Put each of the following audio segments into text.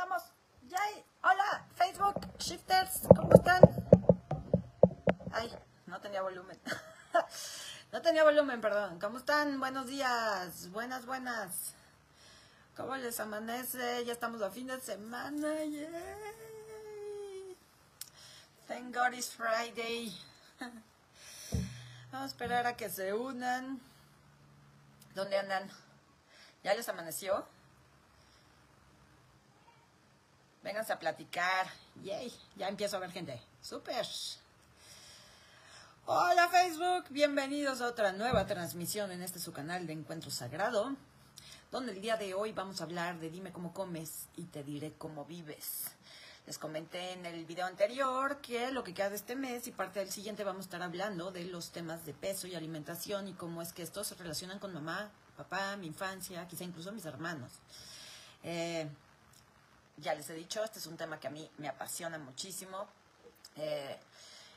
estamos. Yay. Hola, Facebook, Shifters, ¿cómo están? Ay, no tenía volumen. no tenía volumen, perdón. ¿Cómo están? Buenos días. Buenas, buenas. ¿Cómo les amanece? Ya estamos a fin de semana. Yay. Thank God it's Friday. Vamos a esperar a que se unan. ¿Dónde andan? ¿Ya les amaneció? Vénganse a platicar. Yay, ya empiezo a ver gente. Súper. Hola Facebook, bienvenidos a otra nueva transmisión en este su canal de Encuentro Sagrado, donde el día de hoy vamos a hablar de Dime cómo comes y te diré cómo vives. Les comenté en el video anterior que lo que queda de este mes y parte del siguiente vamos a estar hablando de los temas de peso y alimentación y cómo es que estos se relacionan con mamá, papá, mi infancia, quizá incluso mis hermanos. Eh, ya les he dicho, este es un tema que a mí me apasiona muchísimo. Eh,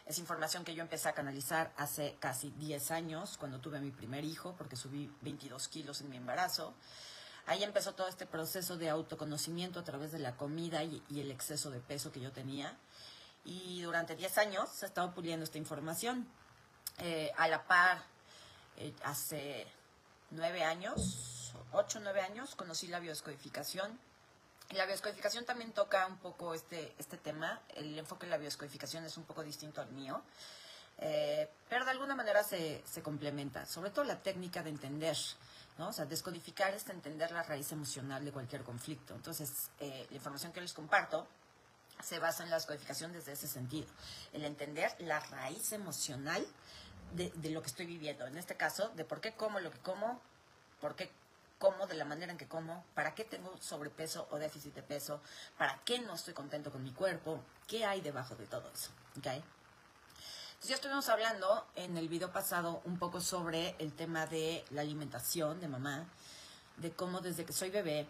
es información que yo empecé a canalizar hace casi 10 años, cuando tuve mi primer hijo, porque subí 22 kilos en mi embarazo. Ahí empezó todo este proceso de autoconocimiento a través de la comida y, y el exceso de peso que yo tenía. Y durante 10 años he estado puliendo esta información. Eh, a la par, eh, hace 9 años, 8 o 9 años, conocí la biodescodificación la bioscodificación también toca un poco este, este tema. El enfoque de la bioscodificación es un poco distinto al mío. Eh, pero de alguna manera se, se, complementa, sobre todo la técnica de entender, ¿no? O sea, descodificar es entender la raíz emocional de cualquier conflicto. Entonces, eh, la información que les comparto se basa en la descodificación desde ese sentido, el entender la raíz emocional de, de lo que estoy viviendo. En este caso, de por qué como lo que como, por qué como, de la manera en que como, para qué tengo sobrepeso o déficit de peso, para qué no estoy contento con mi cuerpo, qué hay debajo de todo eso. ¿okay? Entonces ya estuvimos hablando en el video pasado un poco sobre el tema de la alimentación de mamá, de cómo desde que soy bebé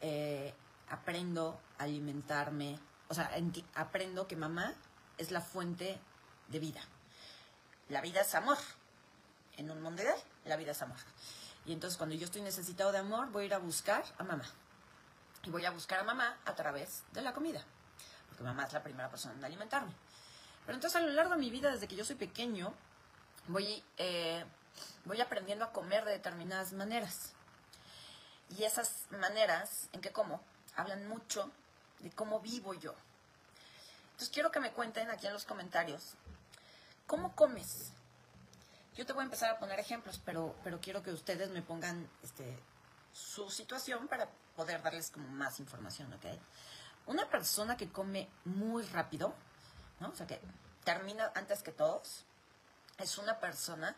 eh, aprendo a alimentarme, o sea, aprendo que mamá es la fuente de vida. La vida es amor. En un mundo ideal, la vida es amor. Y entonces cuando yo estoy necesitado de amor, voy a ir a buscar a mamá. Y voy a buscar a mamá a través de la comida. Porque mamá es la primera persona en alimentarme. Pero entonces a lo largo de mi vida, desde que yo soy pequeño, voy, eh, voy aprendiendo a comer de determinadas maneras. Y esas maneras en que como hablan mucho de cómo vivo yo. Entonces quiero que me cuenten aquí en los comentarios, ¿cómo comes? Yo te voy a empezar a poner ejemplos, pero, pero quiero que ustedes me pongan este, su situación para poder darles como más información, ¿ok? Una persona que come muy rápido, ¿no? O sea, que termina antes que todos, es una persona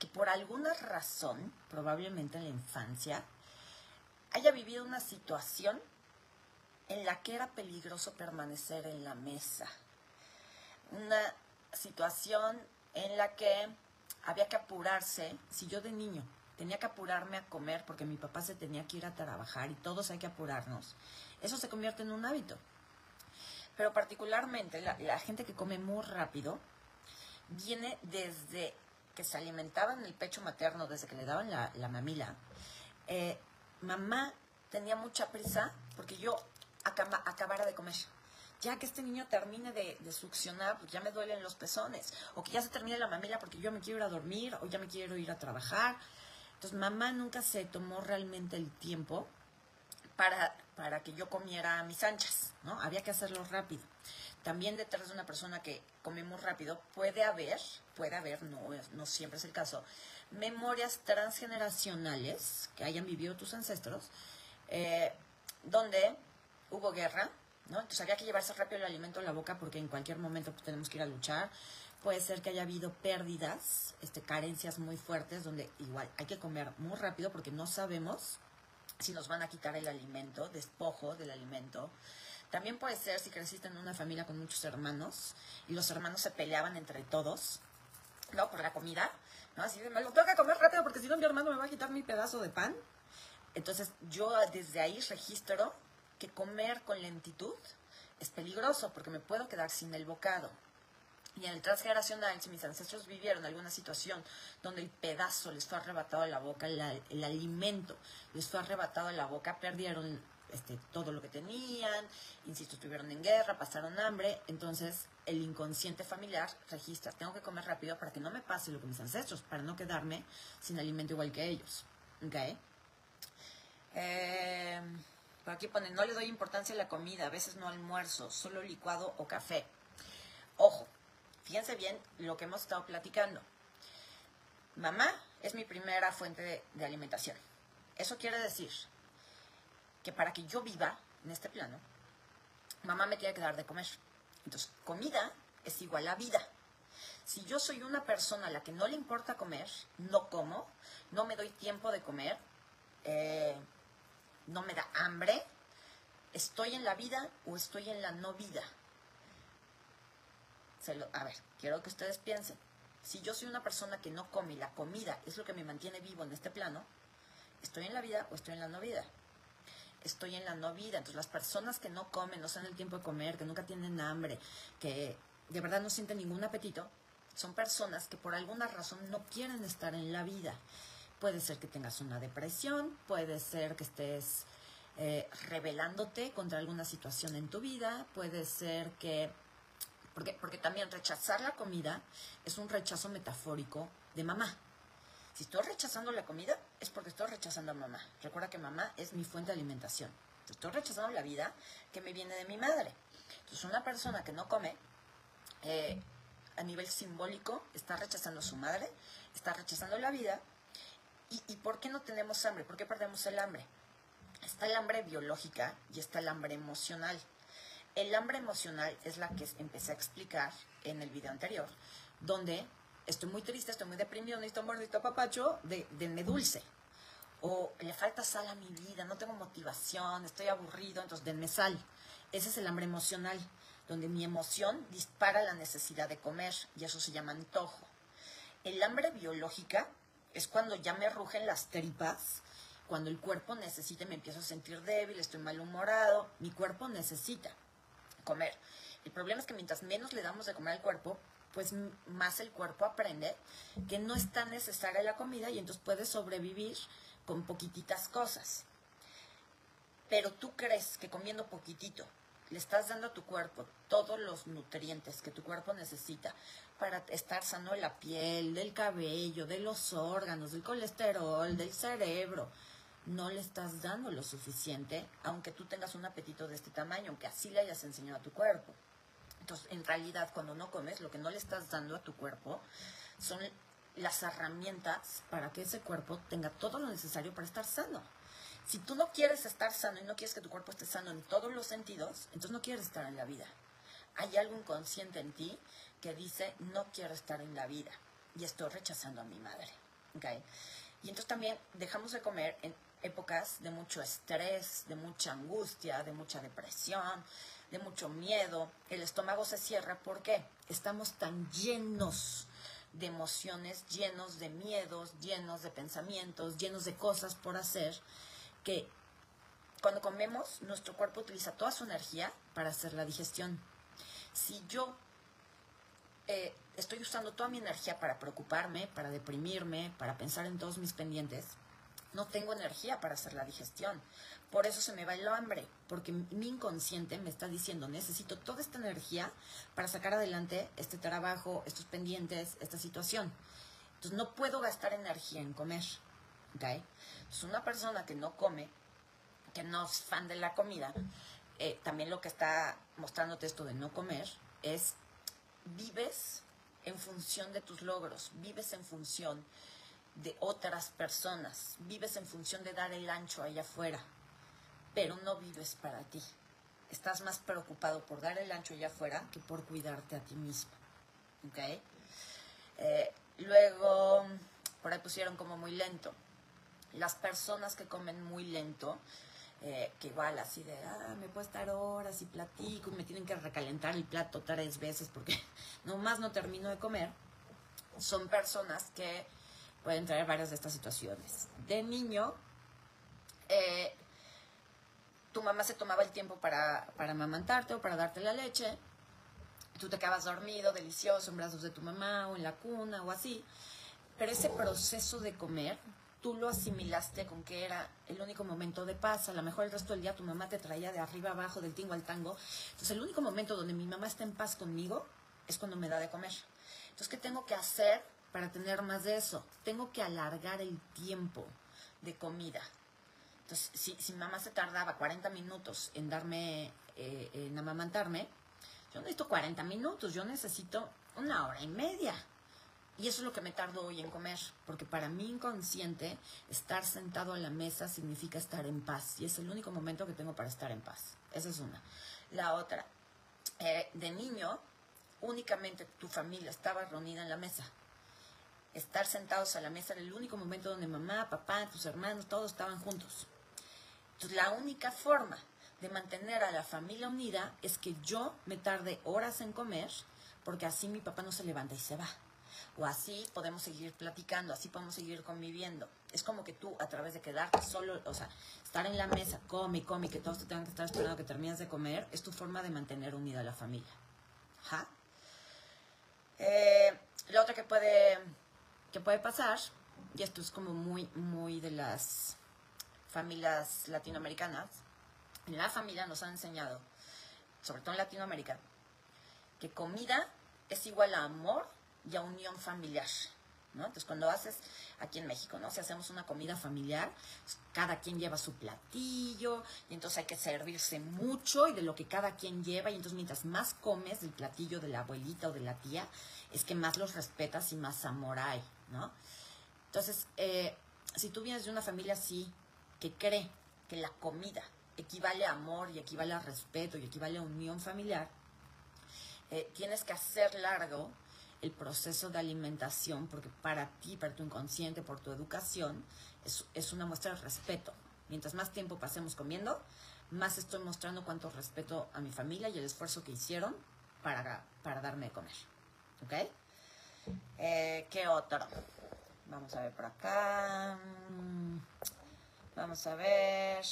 que por alguna razón, probablemente en la infancia, haya vivido una situación en la que era peligroso permanecer en la mesa. Una situación en la que había que apurarse, si yo de niño tenía que apurarme a comer porque mi papá se tenía que ir a trabajar y todos hay que apurarnos, eso se convierte en un hábito. Pero particularmente la, gente que come muy rápido viene desde que se alimentaba en el pecho materno, desde que le daban la, la mamila. Eh, mamá tenía mucha prisa porque yo acaba, acabara de comer ya que este niño termine de, succionar, pues ya me duelen los pezones, o que ya se termine la mamila porque yo me quiero ir a dormir, o ya me quiero ir a trabajar. Entonces mamá nunca se tomó realmente el tiempo para, para que yo comiera mis anchas, ¿no? Había que hacerlo rápido. También detrás de una persona que come muy rápido puede haber, puede haber, no, no siempre es el caso, memorias transgeneracionales que hayan vivido tus ancestros, eh, donde hubo guerra, ¿no? Entonces había que llevarse rápido el alimento a la boca porque en cualquier momento pues, tenemos que ir a luchar. Puede ser que haya habido pérdidas, este, carencias muy fuertes, donde igual hay que comer muy rápido porque no sabemos si nos van a quitar el alimento, despojo del alimento. También puede ser si creciste en una familia con muchos hermanos y los hermanos se peleaban entre todos, ¿no? Por la comida, ¿no? Así de, me lo tengo que comer rápido porque si no mi hermano me va a quitar mi pedazo de pan. Entonces yo desde ahí registro que comer con lentitud es peligroso porque me puedo quedar sin el bocado. Y en el transgeneracional, si mis ancestros vivieron alguna situación donde el pedazo les fue arrebatado de la boca, el, el alimento les fue arrebatado de la boca, perdieron este, todo lo que tenían, insisto, estuvieron en guerra, pasaron hambre, entonces el inconsciente familiar registra, tengo que comer rápido para que no me pase lo que mis ancestros, para no quedarme sin alimento igual que ellos. ¿Ok? Eh, aquí ponen, no le doy importancia a la comida, a veces no almuerzo, solo licuado o café. Ojo, fíjense bien lo que hemos estado platicando. Mamá es mi primera fuente de alimentación. Eso quiere decir que para que yo viva en este plano, mamá me tiene que dar de comer. Entonces, comida es igual a vida. Si yo soy una persona a la que no le importa comer, no como, no me doy tiempo de comer, eh, no me da hambre, ¿estoy en la vida o estoy en la no vida? a ver, quiero que ustedes piensen. Si yo soy una persona que no come y la comida es lo que me mantiene vivo en este plano, ¿estoy en la vida o estoy en la no vida? estoy en la no vida. Entonces las personas que no comen, no se el tiempo de comer, que nunca tienen hambre, que de verdad no sienten ningún apetito, son personas que por alguna razón no quieren estar en la vida. Puede ser que tengas una depresión, puede ser que estés eh, rebelándote contra alguna situación en tu vida, puede ser que, porque, porque también rechazar la comida es un rechazo metafórico de mamá. Si estoy rechazando la comida, es porque estoy rechazando a mamá. Recuerda que mamá es mi fuente de alimentación. Estoy rechazando la vida que me viene de mi madre. Entonces, una persona que no come, eh, a nivel simbólico, está rechazando a su madre, está rechazando la vida. ¿Y, ¿Y por qué no tenemos hambre? ¿Por qué perdemos el hambre? Está el hambre biológica y está el hambre emocional. El hambre emocional es la que empecé a explicar en el video anterior, donde estoy muy triste, estoy muy deprimido, necesito un gordito papacho, de, denme dulce. O le falta sal a mi vida, no tengo motivación, estoy aburrido, entonces denme sal. Ese es el hambre emocional, donde mi emoción dispara la necesidad de comer, y eso se llama antojo. El hambre biológica es cuando ya me rugen las tripas, cuando el cuerpo necesita, me empiezo a sentir débil, estoy malhumorado, mi cuerpo necesita comer. El problema es que mientras menos le damos de comer al cuerpo, pues más el cuerpo aprende que no es tan necesaria la comida y entonces puedes sobrevivir con poquititas cosas. Pero tú crees que comiendo poquitito le estás dando a tu cuerpo todos los nutrientes que tu cuerpo necesita para estar sano de la piel, del cabello, de los órganos, del colesterol, del cerebro. No le estás dando lo suficiente, aunque tú tengas un apetito de este tamaño, aunque así le hayas enseñado a tu cuerpo. Entonces, en realidad, cuando no comes, lo que no le estás dando a tu cuerpo son las herramientas para que ese cuerpo tenga todo lo necesario para estar sano. Si tú no quieres estar sano y no quieres que tu cuerpo esté sano en todos los sentidos, entonces no quieres estar en la vida. Hay algo inconsciente en ti que dice, no quiero estar en la vida y estoy rechazando a mi madre. ¿Okay? Y entonces también dejamos de comer en épocas de mucho estrés, de mucha angustia, de mucha depresión, de mucho miedo, el estómago se cierra. ¿Por qué? Estamos tan llenos de emociones, llenos de miedos, llenos de pensamientos, llenos de cosas por hacer, que cuando comemos, nuestro cuerpo utiliza toda su energía para hacer la digestión. Si yo eh, estoy usando toda mi energía para preocuparme, para deprimirme, para pensar en todos mis pendientes, no tengo energía para hacer la digestión. Por eso se me va el hambre, porque mi inconsciente me está diciendo, necesito toda esta energía para sacar adelante este trabajo, estos pendientes, esta situación. Entonces no puedo gastar energía en comer. ¿okay? Entonces una persona que no come, que no es fan de la comida, eh, también lo que está mostrándote esto de no comer es vives en función de tus logros, vives en función de otras personas, vives en función de dar el ancho allá afuera, pero no vives para ti. Estás más preocupado por dar el ancho allá afuera que por cuidarte a ti mismo. ¿Ok? Eh, luego, por ahí pusieron como muy lento. Las personas que comen muy lento, eh, que igual así de, ah, me puedo estar horas y platico, me tienen que recalentar el plato tres veces porque nomás no termino de comer, son personas que pueden traer varias de estas situaciones. De niño, eh, tu mamá se tomaba el tiempo para, para amamantarte o para darte la leche, tú te quedabas dormido, delicioso, en brazos de tu mamá o en la cuna o así, pero ese proceso de comer tú lo asimilaste con que era el único momento de paz. A lo mejor el resto del día tu mamá te traía de arriba abajo, del tingo al tango. Entonces, el único momento donde mi mamá está en paz conmigo es cuando me da de comer. Entonces, ¿qué tengo que hacer para tener más de eso? Tengo que alargar el tiempo de comida. Entonces, si, si mamá se tardaba 40 minutos en darme, eh, en amamantarme, yo necesito 40 minutos, yo necesito una hora y media. Y eso es lo que me tardo hoy en comer, porque para mi inconsciente estar sentado a la mesa significa estar en paz y es el único momento que tengo para estar en paz. Esa es una. La otra, eh, de niño, únicamente tu familia estaba reunida en la mesa. Estar sentados a la mesa era el único momento donde mamá, papá, tus hermanos, todos estaban juntos. Entonces, la única forma de mantener a la familia unida es que yo me tarde horas en comer, porque así mi papá no se levanta y se va o así podemos seguir platicando, así podemos seguir conviviendo. Es como que tú, a través de quedarte solo, o sea, estar en la mesa, come, come, que todos te tengan que estar esperando que termines de comer, es tu forma de mantener unida a la familia. Ajá. Eh, lo otro que puede, que puede pasar, y esto es como muy, muy de las familias latinoamericanas, en la familia nos han enseñado, sobre todo en Latinoamérica, que comida es igual a amor y a unión familiar. ¿no? Entonces, cuando haces aquí en México, ¿no? Si hacemos una comida familiar, pues, cada quien lleva su platillo, y entonces hay que servirse mucho y de lo que cada quien lleva, y entonces mientras más comes del platillo de la abuelita o de la tía, es que más los respetas y más amor hay, ¿no? Entonces, eh, si tú vienes de una familia así, que cree que la comida equivale a amor y equivale a respeto y equivale a unión familiar, eh, tienes que hacer largo el proceso de alimentación, porque para ti, para tu inconsciente, por tu educación, es, una muestra de respeto. Mientras más tiempo pasemos comiendo, más estoy mostrando cuánto respeto a mi familia y el esfuerzo que hicieron para, para darme de comer. ¿Ok? Eh, ¿Qué otro? Vamos a ver por acá. Vamos a ver.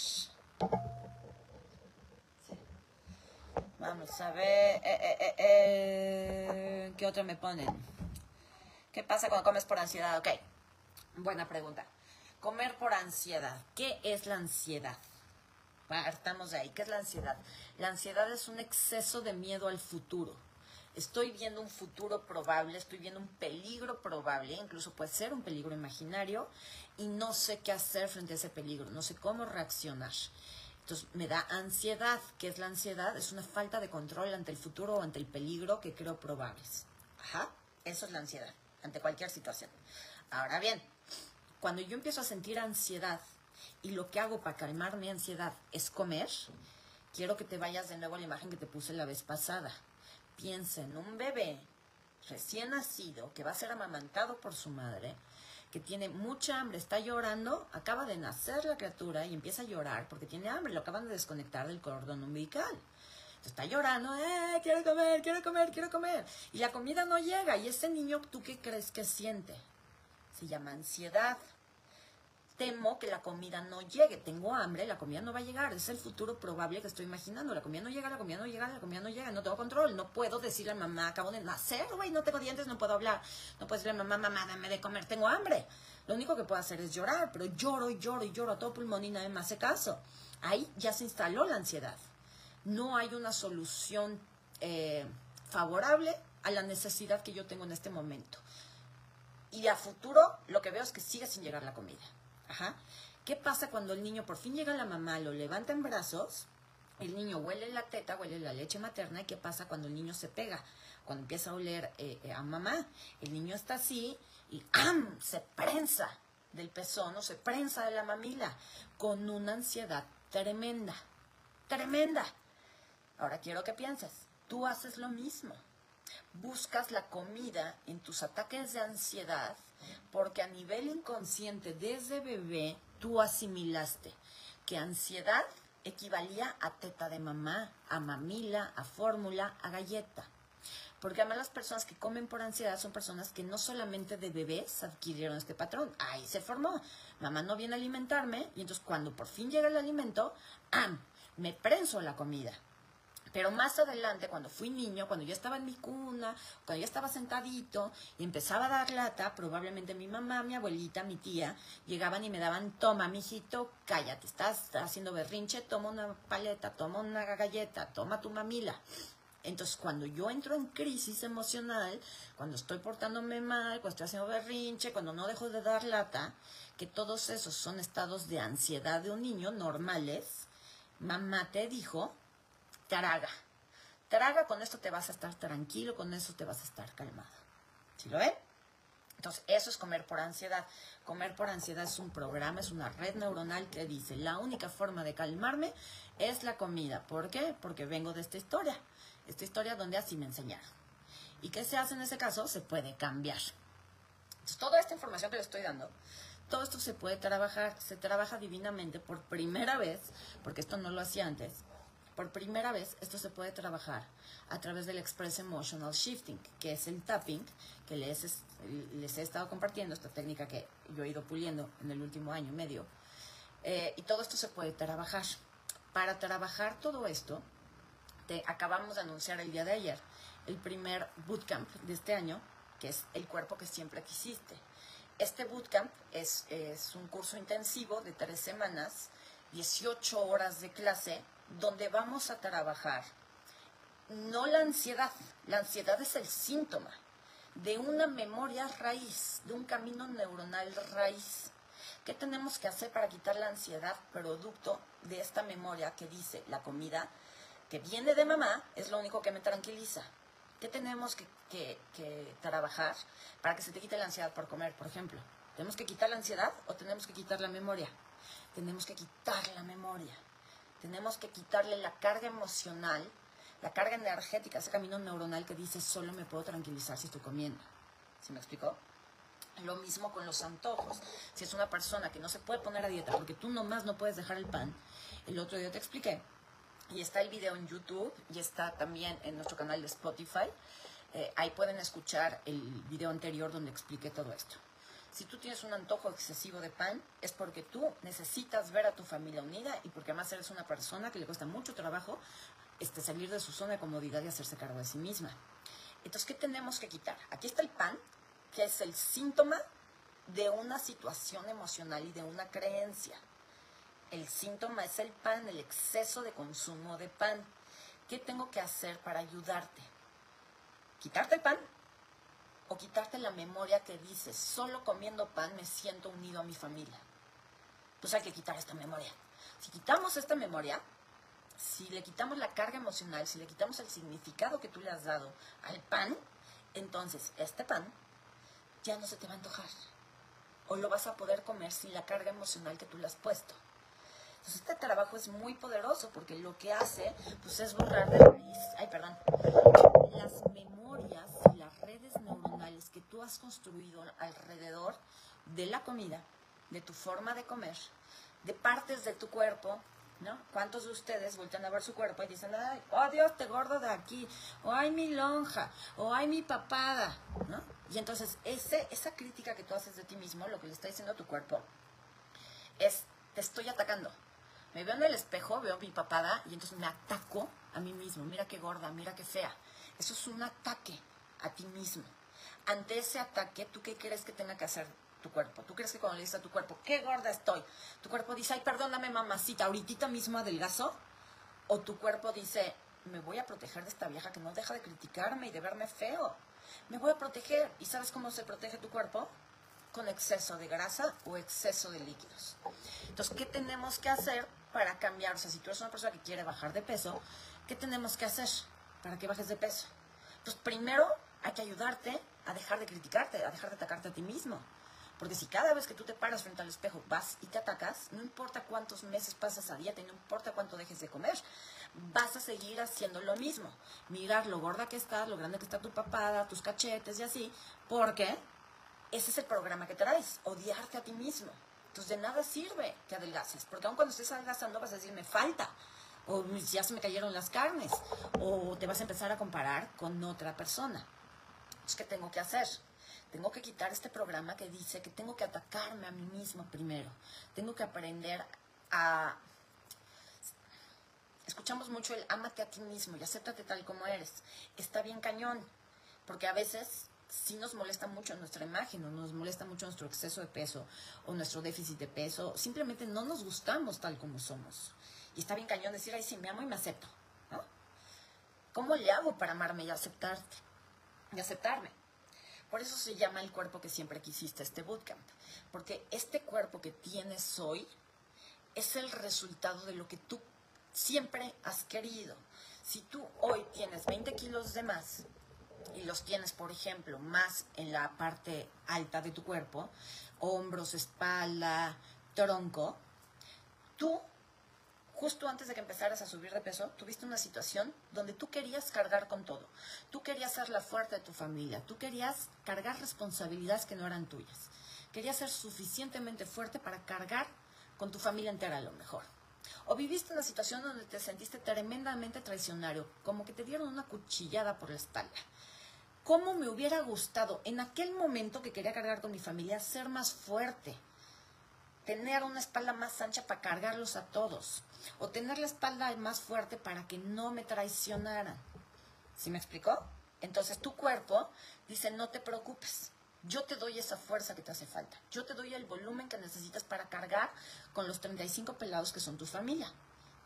Vamos a ver. Eh, eh, eh, ¿Qué otra me ponen? ¿Qué pasa cuando comes por ansiedad? Ok. Buena pregunta. Comer por ansiedad. ¿Qué es la ansiedad? Partamos de ahí. ¿Qué es la ansiedad? La ansiedad es un exceso de miedo al futuro. Estoy viendo un futuro probable, estoy viendo un peligro probable, incluso puede ser un peligro imaginario, y no sé qué hacer frente a ese peligro, no sé cómo reaccionar. Entonces me da ansiedad. ¿Qué es la ansiedad? Es una falta de control ante el futuro o ante el peligro que creo probables. Ajá, eso es la ansiedad, ante cualquier situación. Ahora bien, cuando yo empiezo a sentir ansiedad y lo que hago para calmar mi ansiedad es comer, quiero que te vayas de nuevo a la imagen que te puse la vez pasada. Piensa en un bebé recién nacido que va a ser amamantado por su madre que tiene mucha hambre, está llorando, acaba de nacer la criatura y empieza a llorar porque tiene hambre, lo acaban de desconectar del cordón umbilical. está llorando, eh, quiero comer, quiero comer, quiero comer. Y la comida no llega. Y ese niño, ¿tú qué crees que siente? Se llama ansiedad temo que la comida no llegue, tengo hambre, la comida no va a llegar, es el futuro probable que estoy imaginando, la comida no llega, la comida no llega, la comida no llega, no tengo control, no puedo decirle a mamá, acabo de nacer, güey, no tengo dientes, no puedo hablar, no puedo decirle a mamá, mamá, dame de comer, tengo hambre. Lo único que puedo hacer es llorar, pero lloro y lloro y lloro a todo pulmón y nadie me hace caso. Ahí ya se instaló la ansiedad. No hay una solución eh, favorable a la necesidad que yo tengo en este momento. Y a futuro lo que veo es que sigue sin llegar la comida. ¿Qué pasa cuando el niño por fin llega a la mamá, lo levanta en brazos? El niño huele la teta, huele la leche materna. ¿Y qué pasa cuando el niño se pega? Cuando empieza a oler eh, eh, a mamá, el niño está así y ¡am! se prensa del pezón o se prensa de la mamila con una ansiedad tremenda. Tremenda. Ahora quiero que pienses, tú haces lo mismo. Buscas la comida en tus ataques de ansiedad porque a nivel inconsciente desde bebé tú asimilaste que ansiedad equivalía a teta de mamá, a mamila, a fórmula, a galleta. Porque además las personas que comen por ansiedad son personas que no solamente de bebés adquirieron este patrón, ahí se formó. Mamá no viene a alimentarme y entonces cuando por fin llega el alimento, ¡am! me prenso la comida. Pero más adelante, cuando fui niño, cuando ya estaba en mi cuna, cuando ya estaba sentadito y empezaba a dar lata, probablemente mi mamá, mi abuelita, mi tía, llegaban y me daban, toma, mijito, cállate, estás haciendo berrinche, toma una paleta, toma una galleta, toma tu mamila. Entonces, cuando yo entro en crisis emocional, cuando estoy portándome mal, cuando estoy haciendo berrinche, cuando no dejo de dar lata, que todos esos son estados de ansiedad de un niño normales, mamá te dijo, traga. Traga, con esto te vas a estar tranquilo, con eso te vas a estar calmado. ¿Sí lo ven? Entonces, eso es comer por ansiedad. Comer por ansiedad es un programa, es una red neuronal que dice, la única forma de calmarme es la comida. ¿Por qué? Porque vengo de esta historia. Esta historia donde así me enseñaron. ¿Y qué se hace en ese caso? Se puede cambiar. Entonces, toda esta información que le estoy dando, todo esto se puede trabajar, se trabaja divinamente por primera vez, porque esto no lo hacía antes, por primera vez esto se puede trabajar a través del Express Emotional Shifting, que es el tapping que les, he estado compartiendo, esta técnica que yo he ido puliendo en el último año y medio. Eh, y todo esto se puede trabajar. Para trabajar todo esto, acabamos de anunciar el día de ayer el primer bootcamp de este año, que es el cuerpo que siempre quisiste. Este bootcamp es, es un curso intensivo de tres semanas, 18 horas de clase donde vamos a trabajar no la ansiedad, la ansiedad es el síntoma de una memoria raíz, de un camino neuronal raíz. ¿Qué tenemos que hacer para quitar la ansiedad producto de esta memoria que dice la comida que viene de mamá es lo único que me tranquiliza? ¿Qué tenemos que, que trabajar para que se te quite la ansiedad por comer, por ejemplo? ¿Tenemos que quitar la ansiedad o tenemos que quitar la memoria? Tenemos que quitar la memoria. Tenemos que quitarle la carga emocional, la carga energética, ese camino neuronal que dice solo me puedo tranquilizar si estoy comiendo. ¿Sí me explicó? Lo mismo con los antojos. Si es una persona que no se puede poner a dieta porque tú nomás no puedes dejar el pan, el otro día te expliqué, y está el video en YouTube y está también en nuestro canal de Spotify. Eh, ahí pueden escuchar el video anterior donde expliqué todo esto. Si tú tienes un antojo excesivo de pan, es porque tú necesitas ver a tu familia unida y porque además eres una persona que le cuesta mucho trabajo este, salir de su zona de comodidad y hacerse cargo de sí misma. Entonces, ¿qué tenemos que quitar? Aquí está el pan, que es el síntoma de una situación emocional y de una creencia. El síntoma es el pan, el exceso de consumo de pan. ¿Qué tengo que hacer para ayudarte? Quitarte el pan o quitarte la memoria que dices, solo comiendo pan me siento unido a mi familia. Pues hay que quitar esta memoria. Si quitamos esta memoria, si le quitamos la carga emocional, si le quitamos el significado que tú le has dado al pan, entonces este pan ya no se te va a antojar. O lo vas a poder comer sin la carga emocional que tú le has puesto. Entonces este trabajo es muy poderoso porque lo que hace pues, es borrar de raíz, ay perdón, las memorias que tú has construido alrededor de la comida, de tu forma de comer, de partes de tu cuerpo, ¿no? ¿Cuántos de ustedes voltean a ver su cuerpo y dicen, ay, oh Dios, te gordo de aquí, o ay mi lonja, o ay mi papada, ¿no? Y entonces ese, esa crítica que tú haces de ti mismo, lo que le está diciendo a tu cuerpo, es, te estoy atacando. Me veo en el espejo, veo mi papada y entonces me ataco a mí mismo. Mira qué gorda, mira qué fea. Eso es un ataque a ti mismo. Ante ese ataque, ¿tú qué crees que tenga que hacer tu cuerpo? ¿Tú crees que cuando le dices a tu cuerpo, qué gorda estoy? Tu cuerpo dice, ay, perdóname, mamacita, ahorita mismo adelgazo. O tu cuerpo dice, me voy a proteger de esta vieja que no deja de criticarme y de verme feo. Me voy a proteger. ¿Y sabes cómo se protege tu cuerpo? Con exceso de grasa o exceso de líquidos. Entonces, ¿qué tenemos que hacer para cambiar? O sea, si tú eres una persona que quiere bajar de peso, ¿qué tenemos que hacer para que bajes de peso? Pues primero hay que ayudarte a dejar de criticarte, a dejar de atacarte a ti mismo. Porque si cada vez que tú te paras frente al espejo vas y te atacas, no importa cuántos meses pasas a dieta no importa cuánto dejes de comer, vas a seguir haciendo lo mismo. Mirar lo gorda que estás, lo grande que está tu papada, tus cachetes y así, porque ese es el programa que traes, odiarte a ti mismo. Entonces de nada sirve que adelgaces, porque aun cuando estés adelgazando vas a decir, me falta, o ya se me cayeron las carnes, o te vas a empezar a comparar con otra persona. Entonces, ¿qué tengo que hacer? Tengo que quitar este programa que dice que tengo que atacarme a mí mismo primero. Tengo que aprender a escuchamos mucho el ámate a ti mismo y acéptate tal como eres. Está bien cañón, porque a veces sí nos molesta mucho nuestra imagen o nos molesta mucho nuestro exceso de peso o nuestro déficit de peso. Simplemente no nos gustamos tal como somos. Y está bien cañón decir, ay, sí, me amo y me acepto. ¿Cómo le hago para amarme y aceptarte? Y aceptarme. Por eso se llama el cuerpo que siempre quisiste, este bootcamp. Porque este cuerpo que tienes hoy es el resultado de lo que tú siempre has querido. Si tú hoy tienes 20 kilos de más y los tienes, por ejemplo, más en la parte alta de tu cuerpo, hombros, espalda, tronco, tú, justo antes de que empezaras a subir de peso, tuviste una situación donde tú querías cargar con todo. Tú querías ser la fuerte de tu familia, tú querías cargar responsabilidades que no eran tuyas. Querías ser suficientemente fuerte para cargar con tu familia entera a lo mejor. O viviste una situación donde te sentiste tremendamente traicionario, como que te dieron una cuchillada por la espalda. ¿Cómo me hubiera gustado en aquel momento que quería cargar con mi familia ser más fuerte? Tener una espalda más ancha para cargarlos a todos. O tener la espalda más fuerte para que no me traicionaran. ¿Sí me explicó? Entonces tu cuerpo dice, no te preocupes. Yo te doy esa fuerza que te hace falta. Yo te doy el volumen que necesitas para cargar con los 35 pelados que son tu familia.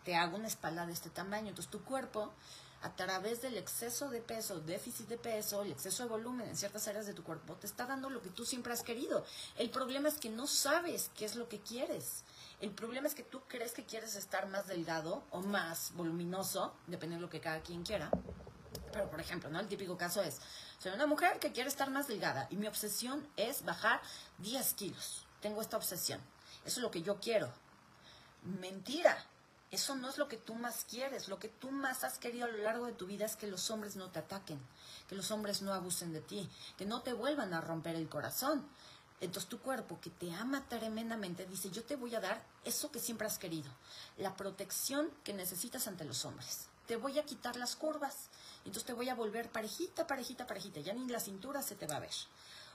Te hago una espalda de este tamaño. Entonces tu cuerpo, a través del exceso de peso, déficit de peso, el exceso de volumen en ciertas áreas de tu cuerpo, te está dando lo que tú siempre has querido. El problema es que no sabes qué es lo que quieres. El problema es que tú crees que quieres estar más delgado o más voluminoso, dependiendo de lo que cada quien quiera. Pero, por ejemplo, ¿no? El típico caso es, soy una mujer que quiere estar más delgada y mi obsesión es bajar 10 kilos. Tengo esta obsesión. Eso es lo que yo quiero. Mentira. Eso no es lo que tú más quieres. Lo que tú más has querido a lo largo de tu vida es que los hombres no te ataquen, que los hombres no abusen de ti, que no te vuelvan a romper el corazón. Entonces tu cuerpo, que te ama tremendamente, dice, yo te voy a dar eso que siempre has querido, la protección que necesitas ante los hombres. Te voy a quitar las curvas, entonces te voy a volver parejita, parejita, parejita, ya ni la cintura se te va a ver.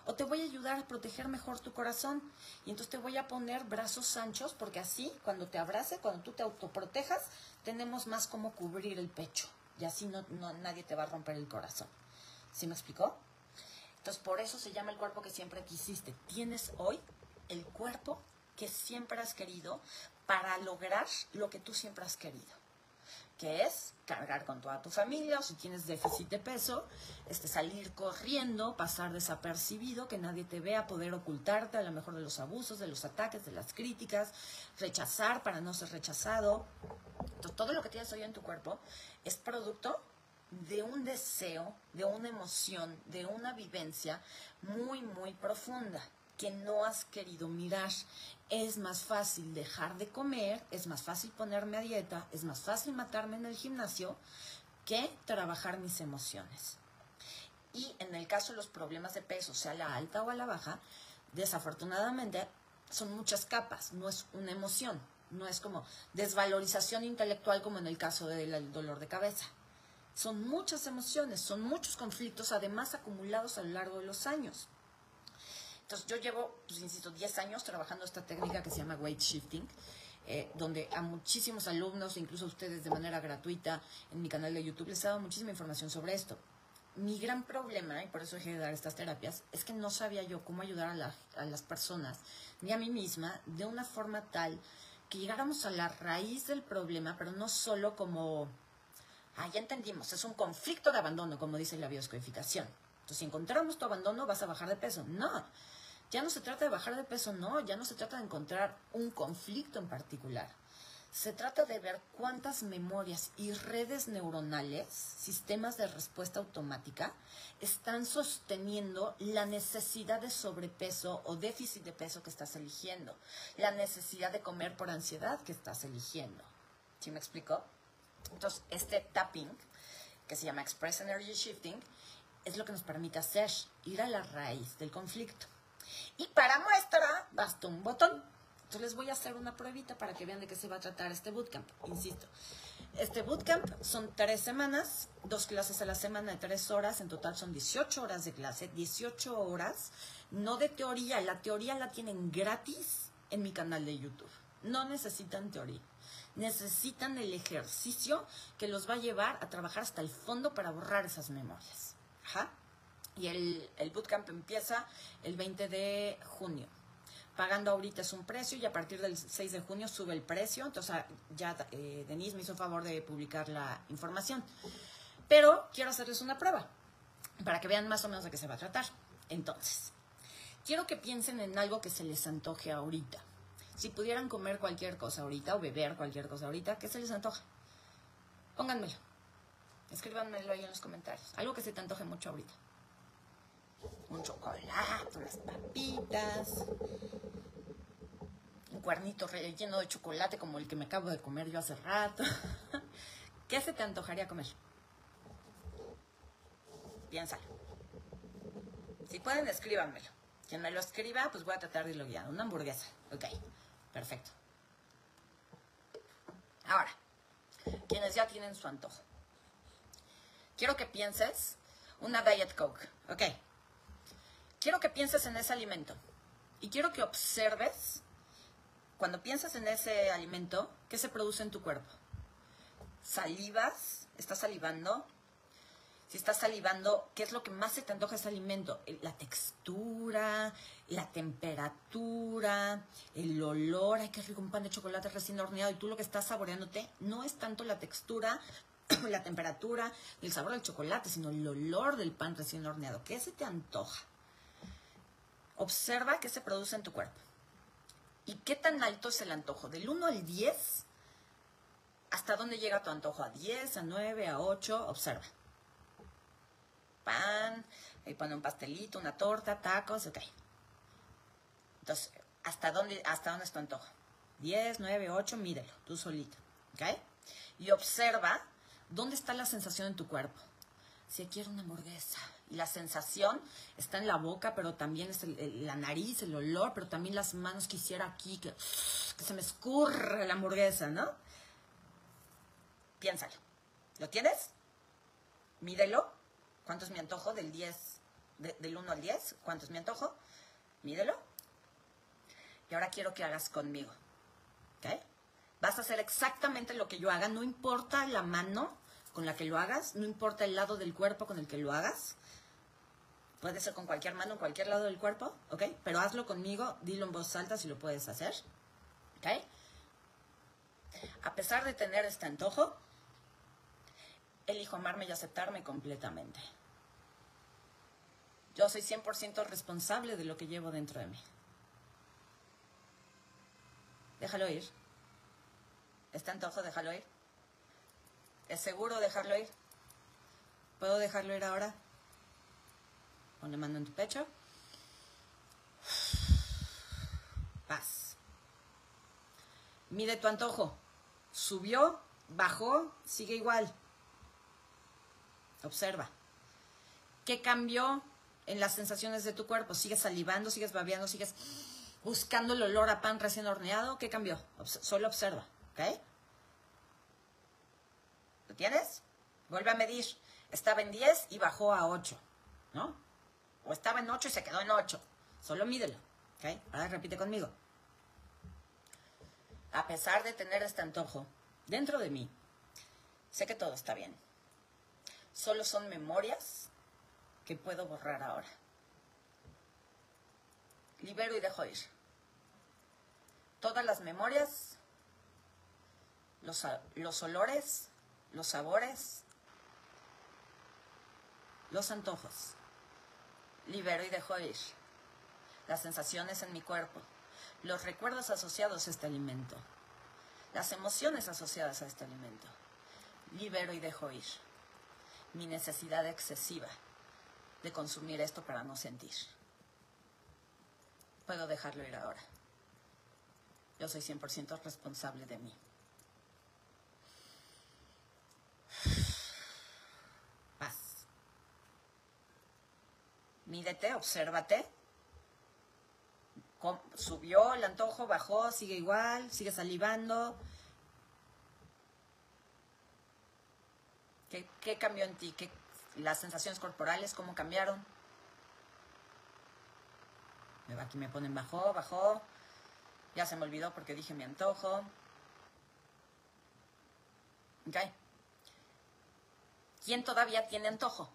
O te voy a ayudar a proteger mejor tu corazón. Y entonces te voy a poner brazos anchos porque así, cuando te abrace, cuando tú te autoprotejas, tenemos más como cubrir el pecho. Y así no, nadie te va a romper el corazón. ¿Sí me explicó? Entonces por eso se llama el cuerpo que siempre quisiste. Tienes hoy el cuerpo que siempre has querido para lograr lo que tú siempre has querido que es cargar con toda tu familia, o si tienes déficit de peso, este, salir corriendo, pasar desapercibido, que nadie te vea, poder ocultarte a lo mejor de los abusos, de los ataques, de las críticas, rechazar para no ser rechazado. Entonces, todo lo que tienes hoy en tu cuerpo es producto de un deseo, de una emoción, de una vivencia muy, muy profunda que no has querido mirar. Es más fácil dejar de comer, es más fácil ponerme a dieta, es más fácil matarme en el gimnasio que trabajar mis emociones. Y en el caso de los problemas de peso, sea la alta o a la baja, desafortunadamente son muchas capas, no es una emoción, no es como desvalorización intelectual como en el caso del dolor de cabeza. Son muchas emociones, son muchos conflictos, además acumulados a lo largo de los años. Entonces yo llevo, pues insisto, 10 años trabajando esta técnica que se llama weight shifting, eh, donde a muchísimos alumnos, incluso a ustedes de manera gratuita en mi canal de YouTube, les he dado muchísima información sobre esto. Mi gran problema, y por eso dejé de dar estas terapias, es que no sabía yo cómo ayudar a, a las personas, ni a mí misma, de una forma tal que llegáramos a la raíz del problema, pero no solo como, ah, ya entendimos, es un conflicto de abandono, como dice la bioscodificación. Entonces, si encontramos tu abandono, vas a bajar de peso. No, ya no se trata de bajar de peso, no, ya no se trata de encontrar un conflicto en particular. Se trata de ver cuántas memorias y redes neuronales, sistemas de respuesta automática, están sosteniendo la necesidad de sobrepeso o déficit de peso que estás eligiendo, la necesidad de comer por ansiedad que estás eligiendo. ¿Sí me explico? Entonces, este tapping, que se llama Express Energy Shifting, es lo que nos permite hacer, ir a la raíz del conflicto. Y para muestra, basta un botón. Entonces les voy a hacer una pruebita para que vean de qué se va a tratar este bootcamp. Insisto, este bootcamp son tres semanas, dos clases a la semana de tres horas, en total son 18 horas de clase, 18 horas, no de teoría, la teoría la tienen gratis en mi canal de YouTube. No necesitan teoría. necesitan el ejercicio que los va a llevar a trabajar hasta el fondo para borrar esas memorias. Ajá. Y el, el bootcamp empieza el 20 de junio. Pagando ahorita es un precio y a partir del 6 de junio sube el precio. Entonces ah, ya eh, Denise me hizo favor de publicar la información. Pero quiero hacerles una prueba para que vean más o menos de qué se va a tratar. Entonces, quiero que piensen en algo que se les antoje ahorita. Si pudieran comer cualquier cosa ahorita o beber cualquier cosa ahorita, ¿qué se les antoja? Pónganmelo. Escríbanmelo ahí en los comentarios. Algo que se te antoje mucho ahorita. Un chocolate, unas papitas, un cuernito relleno de chocolate como el que me acabo de comer yo hace rato. ¿Qué se te antojaría comer? Piénsalo. Si pueden, escríbanmelo. Quien me lo escriba, pues voy a tratar de irlo guiando. Una hamburguesa. Ok, perfecto. Ahora, quienes ya tienen su antojo. Quiero que pienses una Diet Coke. Ok. Quiero que pienses en ese alimento. Y quiero que observes, cuando piensas en ese alimento, qué se produce en tu cuerpo. Salivas, estás salivando, si estás salivando, ¿qué es lo que más se te antoja ese alimento? La textura, la temperatura, el olor. Ay, qué rico un pan de chocolate recién horneado. Y tú lo que estás saboreándote no es tanto la textura, la temperatura, el sabor del chocolate, sino el olor del pan recién horneado. ¿Qué se te antoja? Observa qué se produce en tu cuerpo. ¿Y qué tan alto es el antojo? Del 1 al 10, ¿hasta dónde llega tu antojo? ¿A 10, a 9, a 8? Observa pan, ahí pone un pastelito, una torta, tacos, ok. Entonces, ¿hasta dónde, hasta dónde es tu antojo? 10, 9, 8, mídelo, tú solito, ¿ok? Y observa dónde está la sensación en tu cuerpo. Si quiero una hamburguesa, la sensación está en la boca, pero también es la nariz, el olor, pero también las manos quisiera aquí, que, se me escurre la hamburguesa, ¿no? Piénsalo. ¿Lo tienes? Mídelo ¿Cuánto es mi antojo? Del 10, del 1 al 10. ¿Cuánto es mi antojo? Mídelo. Y ahora quiero que hagas conmigo. ¿Ok? Vas a hacer exactamente lo que yo haga. No importa la mano con la que lo hagas. No importa el lado del cuerpo con el que lo hagas. Puede ser con cualquier mano, cualquier lado del cuerpo. ¿Ok? Pero hazlo conmigo. Dilo en voz alta si lo puedes hacer. ¿Ok? A pesar de tener este antojo, elijo amarme y aceptarme completamente. Yo soy 100% responsable de lo que llevo dentro de mí. Déjalo ir. ¿Está antojo? Déjalo ir. ¿Es seguro dejarlo ir? ¿Puedo dejarlo ir ahora? Ponle mano en tu pecho. Paz. Mide tu antojo. Subió, bajó, sigue igual. Observa. ¿Qué cambió en las sensaciones de tu cuerpo? ¿Sigues salivando, sigues babeando, sigues buscando el olor a pan recién horneado? ¿Qué cambió? solo observa, ¿ok? ¿Lo tienes? Vuelve a medir. Estaba en 10 y bajó a 8, ¿no? O estaba en 8 y se quedó en 8. Solo mídelo, ¿ok? Ahora repite conmigo. A pesar de tener este antojo dentro de mí, sé que todo está bien solo son memorias que puedo borrar ahora. Libero y dejo ir. Todas las memorias, los, los olores, los sabores, los antojos. Libero y dejo ir. Las sensaciones en mi cuerpo, los recuerdos asociados a este alimento, las emociones asociadas a este alimento. Libero y dejo ir mi necesidad excesiva de consumir esto para no sentir. Puedo dejarlo ir ahora. Yo soy 100% responsable de mí. Paz. Mídete, obsérvate. Subió el antojo, bajó, sigue igual, sigue salivando, ¿Qué, cambió en ti? ¿Qué, ¿Las sensaciones corporales cómo cambiaron? Aquí me ponen bajó, bajó. Ya se me olvidó porque dije mi antojo. ¿Ok? ¿Quién todavía tiene antojo?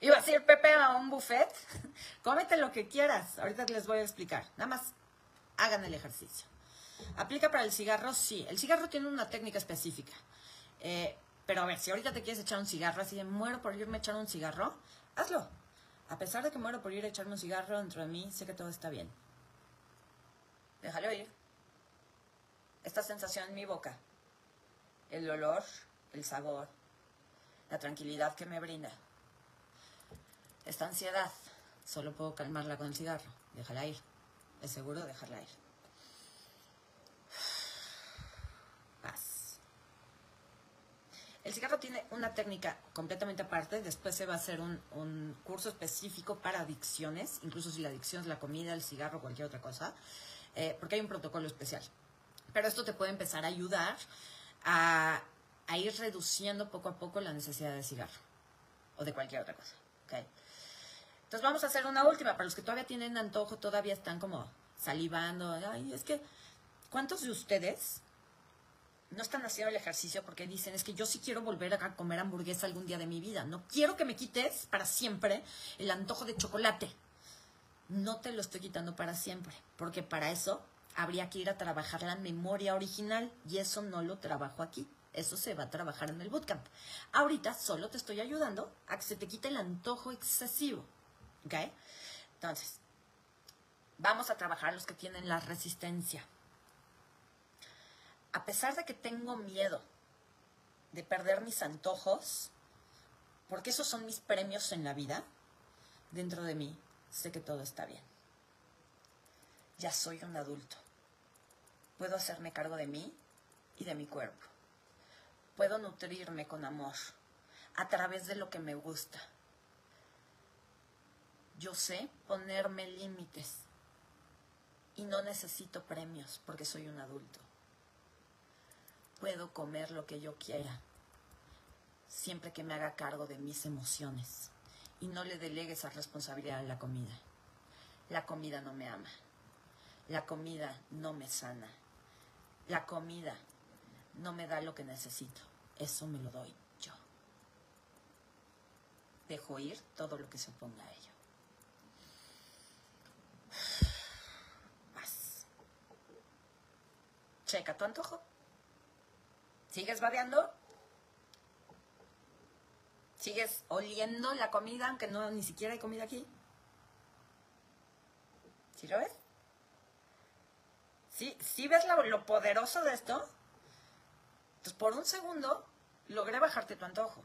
Iba a decir Pepe a un buffet. Cómete lo que quieras. Ahorita les voy a explicar. Nada más hagan el ejercicio. ¿Aplica para el cigarro? Sí. El cigarro tiene una técnica específica. Eh, pero a ver, si ahorita te quieres echar un cigarro, así de muero por irme a echar un cigarro, hazlo. A pesar de que muero por ir a echarme un cigarro dentro de mí, sé que todo está bien. Déjalo ir. Esta sensación en mi boca, el olor, el sabor, la tranquilidad que me brinda. Esta ansiedad, solo puedo calmarla con el cigarro. Déjala ir. Es seguro dejarla ir. Paz. El cigarro tiene una técnica completamente aparte. Después se va a hacer un, un, curso específico para adicciones, incluso si la adicción es la comida, el cigarro, cualquier otra cosa, eh, porque hay un protocolo especial. Pero esto te puede empezar a ayudar a, a, ir reduciendo poco a poco la necesidad de cigarro o de cualquier otra cosa. ¿okay? Vamos a hacer una última. Para los que todavía tienen antojo, todavía están como salivando. Ay, es que, ¿cuántos de ustedes no están haciendo el ejercicio porque dicen, es que yo sí quiero volver a comer hamburguesa algún día de mi vida? No quiero que me quites para siempre el antojo de chocolate. No te lo estoy quitando para siempre, porque para eso habría que ir a trabajar la memoria original y eso no lo trabajo aquí. Eso se va a trabajar en el bootcamp. Ahorita solo te estoy ayudando a que se te quite el antojo excesivo. ¿Ok? Entonces, vamos a trabajar los que tienen la resistencia. A pesar de que tengo miedo de perder mis antojos, porque esos son mis premios en la vida, dentro de mí sé que todo está bien. Ya soy un adulto. Puedo hacerme cargo de mí y de mi cuerpo. Puedo nutrirme con amor a través de lo que me gusta. Yo sé ponerme límites y no necesito premios porque soy un adulto. Puedo comer lo que yo quiera siempre que me haga cargo de mis emociones y no le delegue esa responsabilidad a la comida. La comida no me ama. La comida no me sana. La comida no me da lo que necesito. Eso me lo doy yo. Dejo ir todo lo que se oponga a ello. Vas. Checa tu antojo. ¿Sigues babeando? ¿Sigues oliendo la comida aunque no ni siquiera hay comida aquí? ¿Sí lo ves? ¿Sí, ¿Sí ves lo, poderoso de esto? Entonces, por un segundo, logré bajarte tu antojo.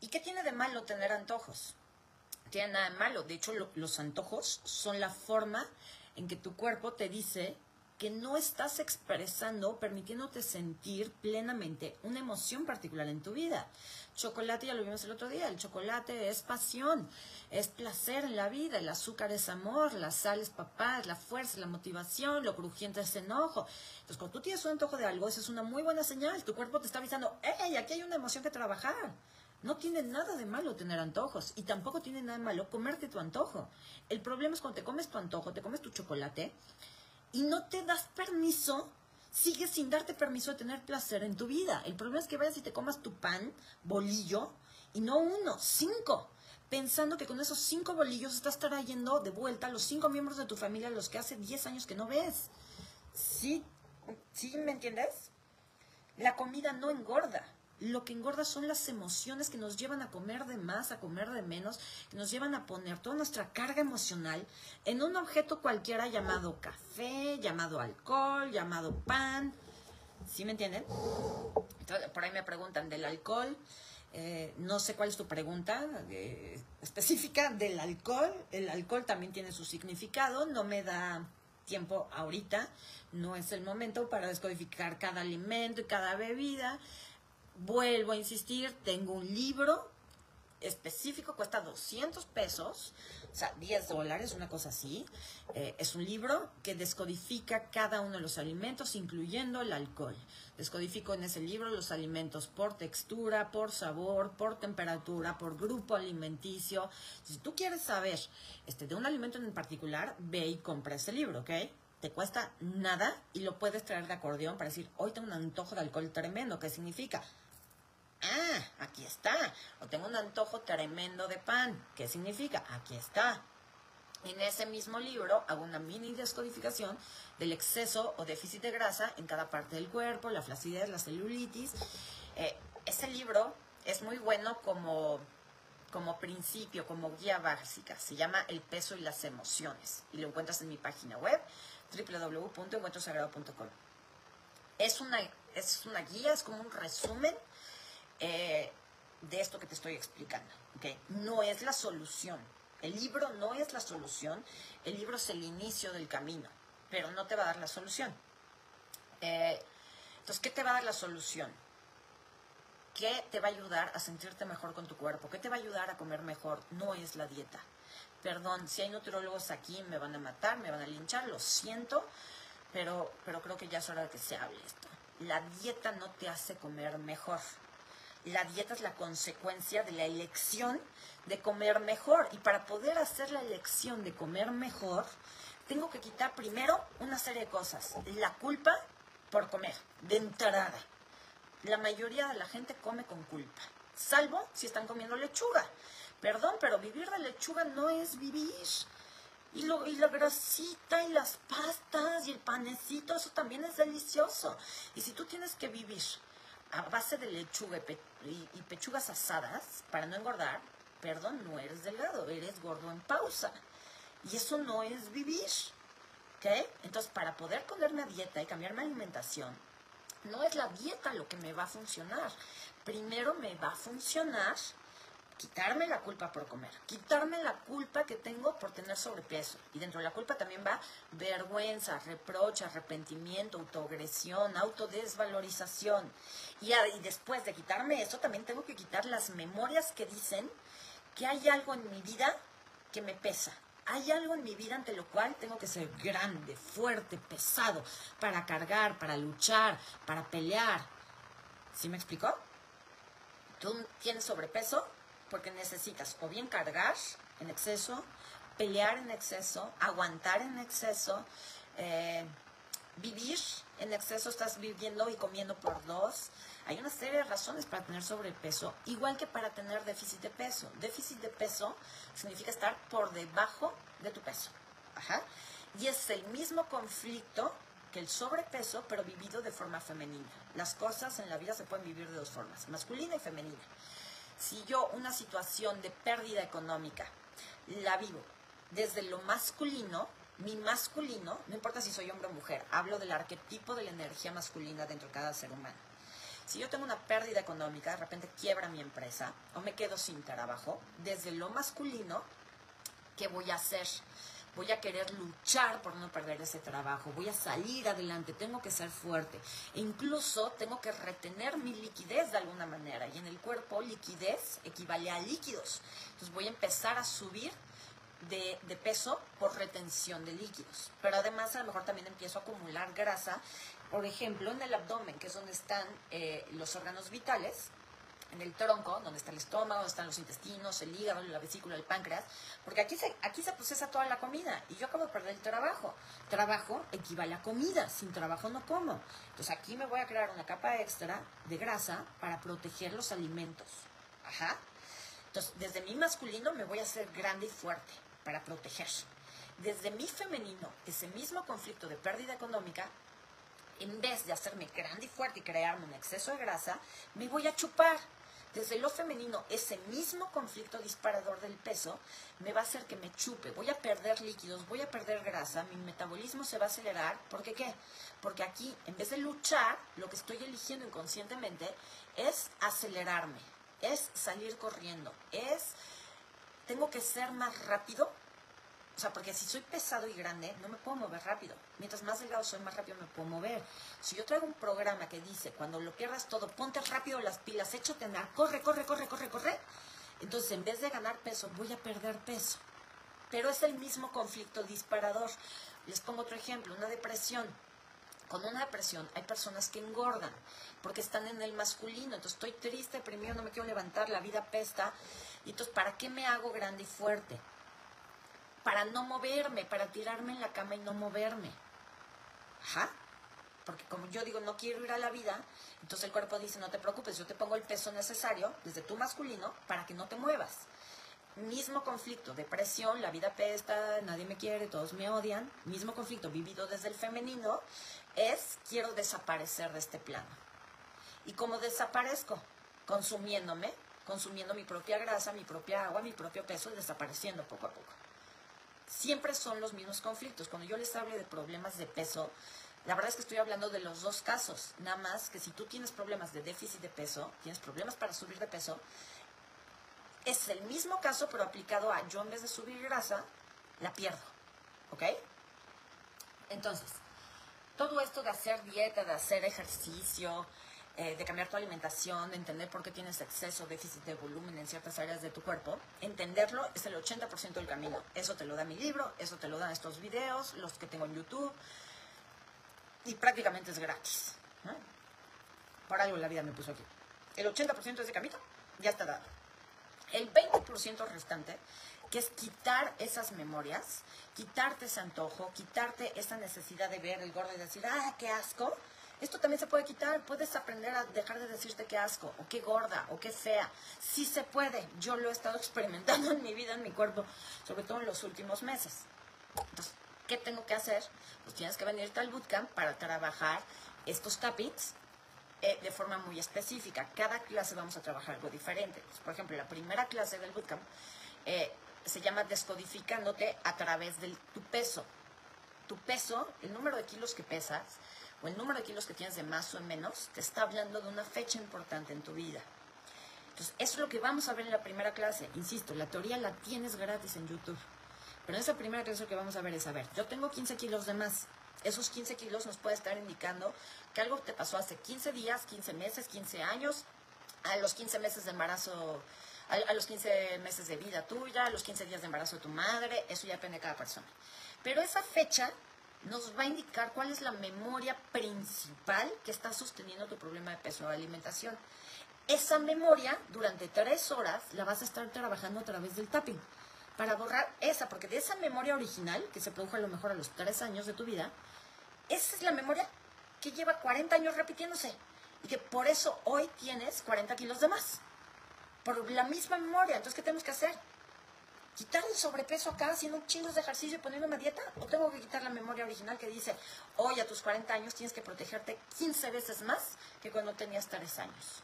¿Y qué tiene de malo tener antojos? Tiene nada de malo. De hecho, lo, los antojos son la forma en que tu cuerpo te dice que no estás expresando, permitiéndote sentir plenamente una emoción particular en tu vida. Chocolate, ya lo vimos el otro día, el chocolate es pasión, es placer en la vida, el azúcar es amor, la sal es papá, la fuerza, la motivación, lo crujiente es enojo. Entonces, cuando tú tienes un antojo de algo, esa es una muy buena señal, tu cuerpo te está avisando, ¡hey, aquí hay una emoción que trabajar! No tiene nada de malo tener antojos y tampoco tiene nada de malo comerte tu antojo. El problema es cuando te comes tu antojo, te comes tu chocolate y no te das permiso, sigues sin darte permiso de tener placer en tu vida. El problema es que vayas y te comas tu pan, bolillo, y no uno, cinco, pensando que con esos cinco bolillos estás trayendo de vuelta a los cinco miembros de tu familia a los que hace 10 años que no ves. ¿Sí? ¿Sí me entiendes? La comida no engorda. Lo que engorda son las emociones que nos llevan a comer de más, a comer de menos, que nos llevan a poner toda nuestra carga emocional en un objeto cualquiera llamado café, llamado alcohol, llamado pan. ¿Sí me entienden? Entonces, por ahí me preguntan del alcohol. Eh, no sé cuál es tu pregunta eh, específica del alcohol. El alcohol también tiene su significado. No me da tiempo ahorita. No es el momento para descodificar cada alimento y cada bebida. Vuelvo a insistir, tengo un libro específico, cuesta 200 pesos, o sea, 10 dólares, una cosa así. Eh, es un libro que descodifica cada uno de los alimentos, incluyendo el alcohol. Descodifico en ese libro los alimentos por textura, por sabor, por temperatura, por grupo alimenticio. Si tú quieres saber este, de un alimento en particular, ve y compra ese libro, ¿ok? te cuesta nada y lo puedes traer de acordeón para decir, hoy tengo un antojo de alcohol tremendo. ¿Qué significa? Ah, aquí está. O tengo un antojo tremendo de pan. ¿Qué significa? Aquí está. En ese mismo libro hago una mini descodificación del exceso o déficit de grasa en cada parte del cuerpo, la flacidez, la celulitis. Eh, ese libro es muy bueno como, como principio, como guía básica. Se llama El peso y las emociones. Y lo encuentras en mi página web www.encuentrosagrado.com. Es una, es una guía, es como un resumen eh, de esto que te estoy explicando. ¿okay? No es la solución. El libro no es la solución. El libro es el inicio del camino, pero no te va a dar la solución. Eh, entonces, ¿qué te va a dar la solución? ¿Qué te va a ayudar a sentirte mejor con tu cuerpo? ¿Qué te va a ayudar a comer mejor? No es la dieta. Perdón, si hay nutriólogos aquí me van a matar, me van a linchar, lo siento, pero, pero creo que ya es hora de que se hable esto. La dieta no te hace comer mejor. La dieta es la consecuencia de la elección de comer mejor. Y para poder hacer la elección de comer mejor, tengo que quitar primero una serie de cosas. La culpa por comer, de entrada. La mayoría de la gente come con culpa, salvo si están comiendo lechuga. Perdón, pero vivir de lechuga no es vivir. Y, lo, y la grasita y las pastas y el panecito, eso también es delicioso. Y si tú tienes que vivir a base de lechuga y, y pechugas asadas para no engordar, perdón, no eres delgado, eres gordo en pausa. Y eso no es vivir. ¿Ok? Entonces, para poder ponerme a dieta y cambiar mi alimentación, no es la dieta lo que me va a funcionar. Primero me va a funcionar quitarme la culpa por comer, quitarme la culpa que tengo por tener sobrepeso. Y dentro de la culpa también va vergüenza, reproche, arrepentimiento, autoagresión, autodesvalorización. Y, y después de quitarme eso, también tengo que quitar las memorias que dicen que hay algo en mi vida que me pesa. Hay algo en mi vida ante lo cual tengo que ser grande, fuerte, pesado, para cargar, para luchar, para pelear. ¿Sí me explicó? ¿Tú tienes sobrepeso? Porque necesitas o bien cargar en exceso, pelear en exceso, aguantar en exceso, eh, vivir en exceso, estás viviendo y comiendo por dos. Hay una serie de razones para tener sobrepeso, igual que para tener déficit de peso. Déficit de peso significa estar por debajo de tu peso. Y es el mismo conflicto que el sobrepeso, pero vivido de forma femenina. Las cosas en la vida se pueden vivir de dos formas, masculina y femenina. Si yo una situación de pérdida económica la vivo desde lo masculino, mi masculino, no importa si soy hombre o mujer, hablo del arquetipo de la energía masculina dentro de cada ser humano. Si yo tengo una pérdida económica, de repente quiebra mi empresa o me quedo sin trabajo, desde lo masculino, ¿qué voy a hacer? Voy a querer luchar por no perder ese trabajo, voy a salir adelante, tengo que ser fuerte. E incluso tengo que retener mi liquidez de alguna manera. Y en el cuerpo liquidez equivale a líquidos. Entonces voy a empezar a subir de, peso por retención de líquidos. Pero además a lo mejor también empiezo a acumular grasa, por ejemplo, en el abdomen, que es donde están eh, los órganos vitales en el tronco, donde está el estómago, donde están los intestinos, el hígado, la vesícula, el páncreas, porque aquí se, aquí se procesa toda la comida y yo acabo de perder el trabajo. Trabajo equivale a comida, sin trabajo no como. Entonces aquí me voy a crear una capa extra de grasa para proteger los alimentos. Ajá. Entonces, desde mi masculino me voy a hacer grande y fuerte para proteger. Desde mi femenino, ese mismo conflicto de pérdida económica, en vez de hacerme grande y fuerte y crearme un exceso de grasa, me voy a chupar desde lo femenino, ese mismo conflicto disparador del peso me va a hacer que me chupe, voy a perder líquidos, voy a perder grasa, mi metabolismo se va a acelerar. ¿Por qué qué? Porque aquí, en vez de luchar, lo que estoy eligiendo inconscientemente es acelerarme, es salir corriendo, es, tengo que ser más rápido o sea, porque si soy pesado y grande, no me puedo mover rápido. Mientras más delgado soy, más rápido me puedo mover. Si yo traigo un programa que dice, cuando lo pierdas todo, ponte rápido las pilas, échate a corre, corre, corre, corre, corre. Entonces, en vez de ganar peso, voy a perder peso. Pero es el mismo conflicto disparador. Les pongo otro ejemplo, una depresión. Con una depresión hay personas que engordan porque están en el masculino. Entonces estoy triste, deprimido, no me quiero levantar, la vida pesta. Y entonces, ¿para qué me hago grande y fuerte? Para no moverme, para tirarme en la cama y no moverme. Ajá. Porque como yo digo, no quiero ir a la vida, entonces el cuerpo dice, no te preocupes, yo te pongo el peso necesario desde tu masculino para que no te muevas. Mismo conflicto, depresión, la vida pesta, nadie me quiere, todos me odian. Mismo conflicto vivido desde el femenino es, quiero desaparecer de este plano. ¿Y cómo desaparezco? Consumiéndome, consumiendo mi propia grasa, mi propia agua, mi propio peso desapareciendo poco a poco. Siempre son los mismos conflictos. Cuando yo les hablo de problemas de peso, la verdad es que estoy hablando de los dos casos. Nada más que si tú tienes problemas de déficit de peso, tienes problemas para subir de peso, es el mismo caso, pero aplicado a yo en vez de subir grasa, la pierdo. ¿Ok? Entonces, todo esto de hacer dieta, de hacer ejercicio, eh, de cambiar tu alimentación, de entender por qué tienes exceso, déficit de volumen en ciertas áreas de tu cuerpo, entenderlo es el 80% del camino. Eso te lo da mi libro, eso te lo dan estos videos, los que tengo en YouTube, y prácticamente es gratis. Por algo la vida me puso aquí. El 80% de ese camino ya está dado. El 20% restante, que es quitar esas memorias, quitarte ese antojo, quitarte esa necesidad de ver el gordo y decir, ah, qué asco, esto también se puede quitar. Puedes aprender a dejar de decirte qué asco, o qué gorda, o qué fea. Sí se puede. Yo lo he estado experimentando en mi vida, en mi cuerpo, sobre todo en los últimos meses. Entonces, ¿qué tengo que hacer? Pues tienes que venirte al bootcamp para trabajar estos topics eh, de forma muy específica. Cada clase vamos a trabajar algo diferente. Pues, por ejemplo, la primera clase del bootcamp eh, se llama descodificándote a través de tu peso. Tu peso, el número de kilos que pesas, o el número de kilos que tienes de más o en menos, te está hablando de una fecha importante en tu vida. Entonces, eso es lo que vamos a ver en la primera clase. Insisto, la teoría la tienes gratis en YouTube. Pero en esa primera clase lo que vamos a ver es, a ver, yo tengo 15 kilos de más. Esos 15 kilos nos puede estar indicando que algo te pasó hace 15 días, 15 meses, 15 años, a los 15 meses de embarazo, a, a los 15 meses de vida tuya, a los 15 días de embarazo de tu madre, eso ya depende de cada persona. Pero esa fecha nos va a indicar cuál es la memoria principal que está sosteniendo tu problema de peso o alimentación. Esa memoria, durante tres horas, la vas a estar trabajando a través del tapping. Para borrar esa, porque de esa memoria original, que se produjo a lo mejor a los tres años de tu vida, esa es la memoria que lleva 40 años repitiéndose. Y que por eso hoy tienes 40 kilos de más. Por la misma memoria. Entonces, ¿qué tenemos que hacer? Quitar el sobrepeso acá haciendo chingos de ejercicio y poniéndome dieta? ¿O tengo que quitar la memoria original que dice, hoy a tus 40 años tienes que protegerte 15 veces más que cuando tenías 3 años?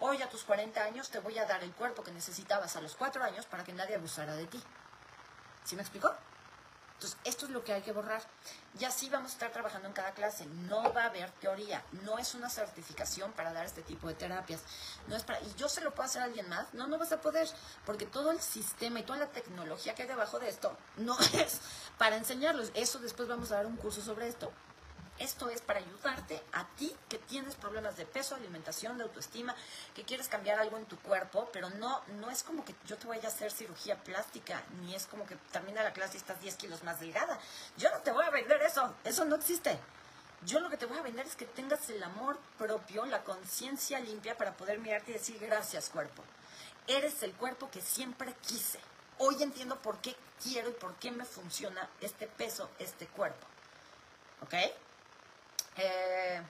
Hoy a tus 40 años te voy a dar el cuerpo que necesitabas a los 4 años para que nadie abusara de ti. ¿Sí me explicó? Entonces, esto es lo que hay que borrar. Y así vamos a estar trabajando en cada clase. No va a haber teoría. No es una certificación para dar este tipo de terapias. No es para, y yo se lo puedo hacer a alguien más. No, no vas a poder. Porque todo el sistema y toda la tecnología que hay debajo de esto no es para enseñarlos. Eso después vamos a dar un curso sobre esto. Esto es para ayudarte a ti que tienes problemas de peso, alimentación, de autoestima, que quieres cambiar algo en tu cuerpo, pero no, no es como que yo te vaya a hacer cirugía plástica, ni es como que termina la clase y estás 10 kilos más delgada. Yo no te voy a vender eso, eso no existe. Yo lo que te voy a vender es que tengas el amor propio, la conciencia limpia para poder mirarte y decir gracias cuerpo. Eres el cuerpo que siempre quise. Hoy entiendo por qué quiero y por qué me funciona este peso, este cuerpo. ¿Ok? Eh,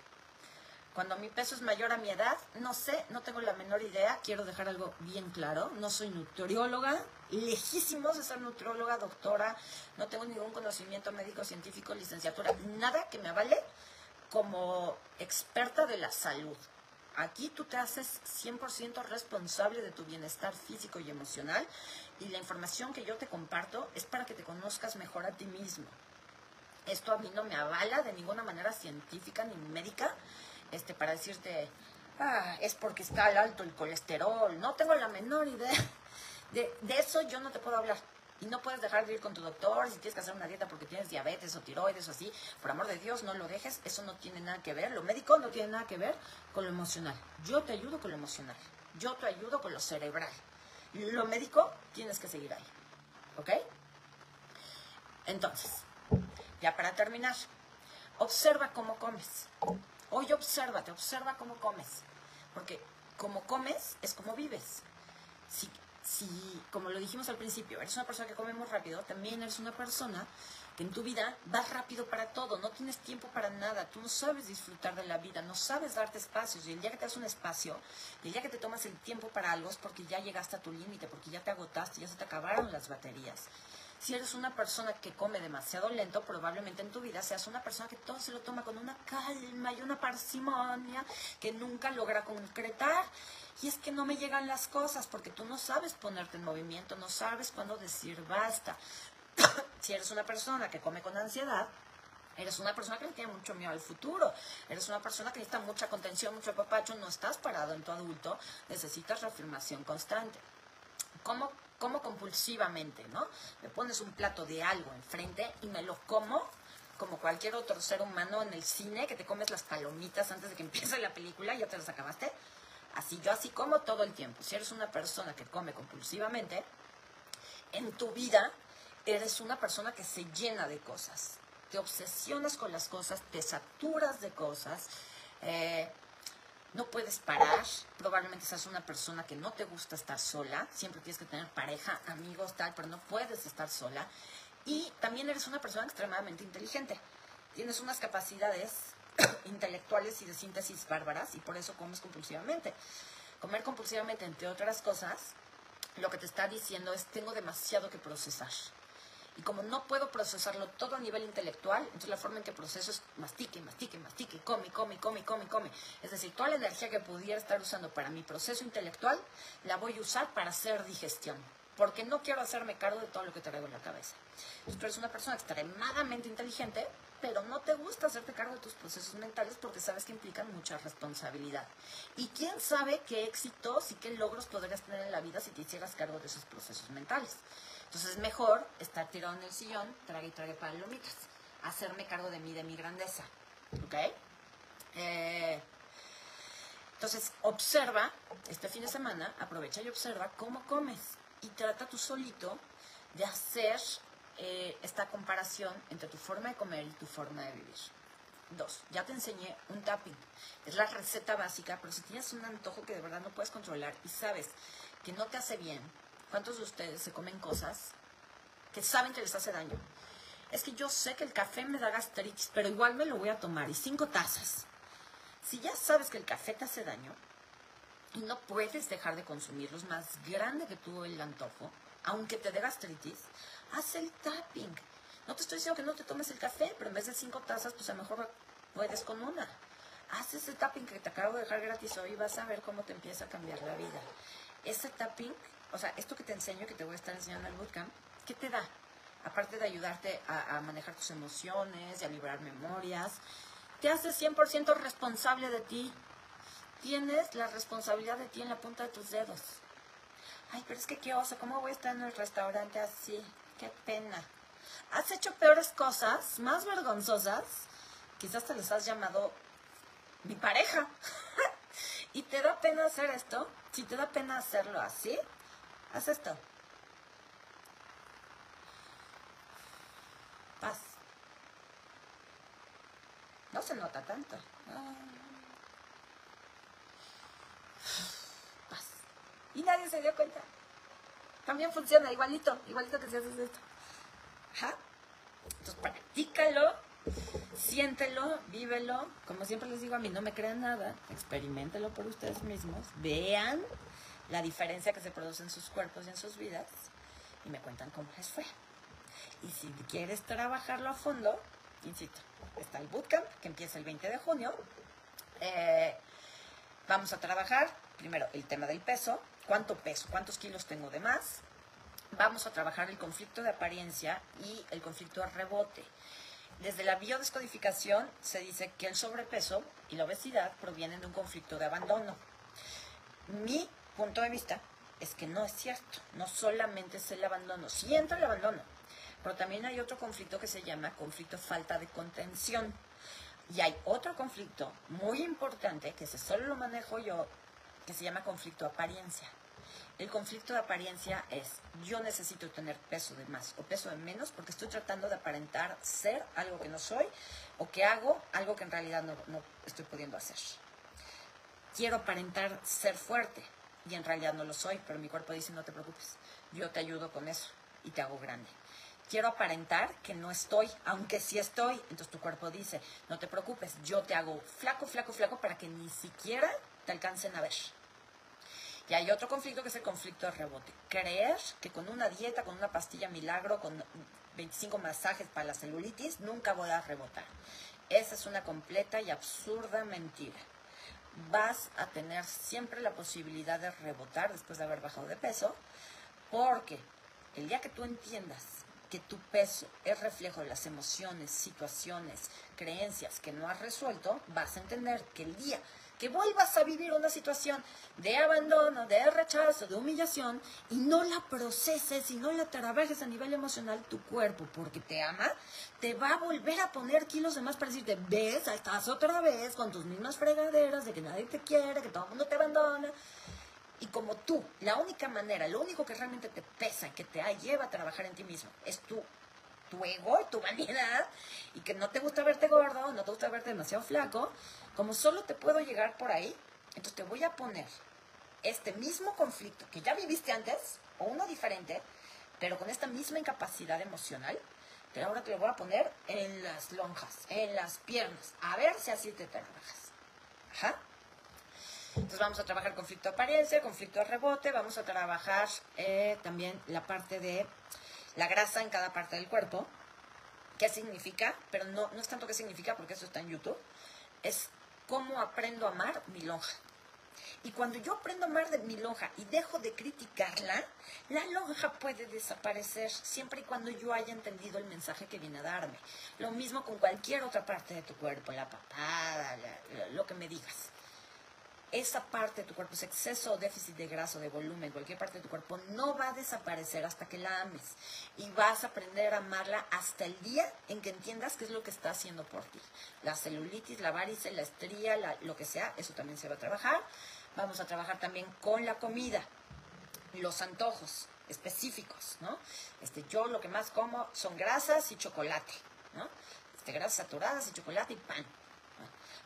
cuando mi peso es mayor a mi edad, no sé, no tengo la menor idea, quiero dejar algo bien claro, no soy nutrióloga, lejísimos de ser nutrióloga, doctora, no tengo ningún conocimiento médico, científico, licenciatura, nada que me avale como experta de la salud. Aquí tú te haces 100% responsable de tu bienestar físico y emocional y la información que yo te comparto es para que te conozcas mejor a ti mismo. Esto a mí no me avala de ninguna manera científica ni médica este, para decirte, ah, es porque está alto el colesterol. No tengo la menor idea. De, de eso yo no te puedo hablar. Y no puedes dejar de ir con tu doctor si tienes que hacer una dieta porque tienes diabetes o tiroides o así. Por amor de Dios, no lo dejes. Eso no tiene nada que ver. Lo médico no tiene nada que ver con lo emocional. Yo te ayudo con lo emocional. Yo te ayudo con lo cerebral. Lo médico tienes que seguir ahí. ¿Ok? Entonces, ya para terminar, observa cómo comes. Hoy obsérvate, observa cómo comes. Porque como comes es como vives. Si, si, como lo dijimos al principio, eres una persona que come muy rápido, también eres una persona que en tu vida vas rápido para todo, no tienes tiempo para nada, tú no sabes disfrutar de la vida, no sabes darte espacios y el día que te das un espacio, el día que te tomas el tiempo para algo es porque ya llegaste a tu límite, porque ya te agotaste, ya se te acabaron las baterías. Si eres una persona que come demasiado lento, probablemente en tu vida seas una persona que todo se lo toma con una calma y una parsimonia que nunca logra concretar. Y es que no me llegan las cosas porque tú no sabes ponerte en movimiento, no sabes cuándo decir basta. si eres una persona que come con ansiedad, Eres una persona que le tiene mucho miedo al futuro. Eres una persona que necesita mucha contención, mucho papacho. No estás parado en tu adulto. Necesitas reafirmación constante. ¿Cómo como compulsivamente, ¿no? Me pones un plato de algo enfrente y me lo como como cualquier otro ser humano en el cine, que te comes las palomitas antes de que empiece la película y ya te las acabaste. Así yo así como todo el tiempo. Si eres una persona que come compulsivamente, en tu vida eres una persona que se llena de cosas. Te obsesionas con las cosas, te saturas de cosas. Eh, no puedes parar, probablemente seas una persona que no te gusta estar sola, siempre tienes que tener pareja, amigos, tal, pero no puedes estar sola. Y también eres una persona extremadamente inteligente. Tienes unas capacidades intelectuales y de síntesis bárbaras y por eso comes compulsivamente. Comer compulsivamente, entre otras cosas, lo que te está diciendo es tengo demasiado que procesar. Y como no puedo procesarlo todo a nivel intelectual, entonces la forma en que proceso es mastique, mastique, mastique, come, come, come, come, come. Es decir, toda la energía que pudiera estar usando para mi proceso intelectual, la voy a usar para hacer digestión. Porque no quiero hacerme cargo de todo lo que traigo en la cabeza. Entonces, tú eres una persona extremadamente inteligente, pero no te gusta hacerte cargo de tus procesos mentales porque sabes que implican mucha responsabilidad. Y quién sabe qué éxitos y qué logros podrías tener en la vida si te hicieras cargo de esos procesos mentales. Entonces es mejor estar tirado en el sillón, trague y trague palomitas, hacerme cargo de mí, de mi grandeza. ¿Ok? Eh, entonces observa, este fin de semana, aprovecha y observa cómo comes y trata tú solito de hacer eh, esta comparación entre tu forma de comer y tu forma de vivir. Dos, ya te enseñé un tapping. Es la receta básica, pero si tienes un antojo que de verdad no puedes controlar y sabes que no te hace bien, ¿Cuántos de ustedes se comen cosas que saben que les hace daño? Es que yo sé que el café me da gastritis, pero igual me lo voy a tomar y cinco tazas. Si ya sabes que el café te hace daño y no puedes dejar de consumirlo, es más grande que tú el antojo, aunque te dé gastritis, haz el tapping. No te estoy diciendo que no te tomes el café, pero en vez de cinco tazas, pues a lo mejor puedes con una. Haz ese tapping que te acabo de dejar gratis hoy y vas a ver cómo te empieza a cambiar la vida. Ese tapping o sea, esto que te enseño, que te voy a estar enseñando en el bootcamp, ¿qué te da? Aparte de ayudarte a, manejar tus emociones, y a liberar memorias, te hace 100% responsable de ti. Tienes la responsabilidad de ti en la punta de tus dedos. Ay, pero es que qué oso, ¿cómo voy a estar en el restaurante así? Qué pena. Has hecho peores cosas, más vergonzosas, quizás te las has llamado mi pareja. y te da pena hacer esto, si te da pena hacerlo así, Haz esto. Paz. No se nota tanto. Paz. Y nadie se dio cuenta. También funciona igualito, igualito que si haces esto. Ajá. Entonces practícalo, siéntelo, vívelo. Como siempre les digo a mí, no me crean nada, experimentelo por ustedes mismos, vean la diferencia que se produce en sus cuerpos y en sus vidas y me cuentan cómo les fue. Y si quieres trabajarlo a fondo, insisto, está el bootcamp que empieza el 20 de junio. Eh, vamos a trabajar primero el tema del peso, cuánto peso, cuántos kilos tengo de más. Vamos a trabajar el conflicto de apariencia y el conflicto de rebote. Desde la biodescodificación se dice que el sobrepeso y la obesidad provienen de un conflicto de abandono. Mi punto de vista es que no es cierto. No solamente es el abandono, sí entra el abandono, pero también hay otro conflicto que se llama conflicto falta de contención. Y hay otro conflicto muy importante, que ese solo lo manejo yo, que se llama conflicto apariencia. El conflicto de apariencia es yo necesito tener peso de más o peso de menos porque estoy tratando de aparentar ser algo que no soy o que hago algo que en realidad no, no estoy pudiendo hacer. Quiero aparentar ser fuerte, y en realidad no lo soy, pero mi cuerpo dice, no te preocupes, yo te ayudo con eso y te hago grande. Quiero aparentar que no estoy, aunque sí estoy. Entonces tu cuerpo dice, no te preocupes, yo te hago flaco, flaco, flaco para que ni siquiera te alcancen a ver. Y hay otro conflicto que es el conflicto de rebote. Creer que con una dieta, con una pastilla milagro, con 25 masajes para la celulitis, nunca voy a rebotar. Esa es una completa y absurda mentira. Vas a tener siempre la posibilidad de rebotar después de haber bajado de peso, porque el día que tú entiendas que tu peso es reflejo de las emociones, situaciones, creencias que no has resuelto, vas a entender que el día que vuelvas a vivir una situación de abandono, de rechazo, de humillación, y no la proceses y no la trabajes a nivel emocional, tu cuerpo, porque te ama, te va a volver a poner kilos de más para decirte, ves, estás otra vez con tus mismas fregaderas de que nadie te quiere, que todo el mundo te abandona. Y como tú, la única manera, lo único que realmente te pesa, que te lleva a trabajar en ti mismo, es tu, tu ego y tu vanidad, y que no te gusta verte gordo, no te gusta verte demasiado flaco, como solo te puedo llegar por ahí, entonces te voy a poner este mismo conflicto que ya viviste antes, o uno diferente, pero con esta misma incapacidad emocional, pero ahora te lo voy a poner en las lonjas, en las piernas, a ver si así te trabajas. Entonces vamos a trabajar conflicto de apariencia, conflicto de rebote, vamos a trabajar eh, también la parte de la grasa en cada parte del cuerpo. ¿Qué significa? Pero no, no es tanto qué significa, porque eso está en YouTube. Es cómo aprendo a amar mi lonja. Y cuando yo aprendo a amar de mi lonja y dejo de criticarla, la lonja puede desaparecer siempre y cuando yo haya entendido el mensaje que viene a darme. Lo mismo con cualquier otra parte de tu cuerpo, la papada, lo que me digas esa parte de tu cuerpo, ese exceso o déficit de grasa de volumen, cualquier parte de tu cuerpo, no va a desaparecer hasta que la ames. Y vas a aprender a amarla hasta el día en que entiendas qué es lo que está haciendo por ti. La celulitis, la varice, la estría, lo que sea, eso también se va a trabajar. Vamos a trabajar también con la comida, los antojos específicos, ¿no? Este, yo lo que más como son grasas y chocolate, ¿no? Este, grasas saturadas y chocolate y pan.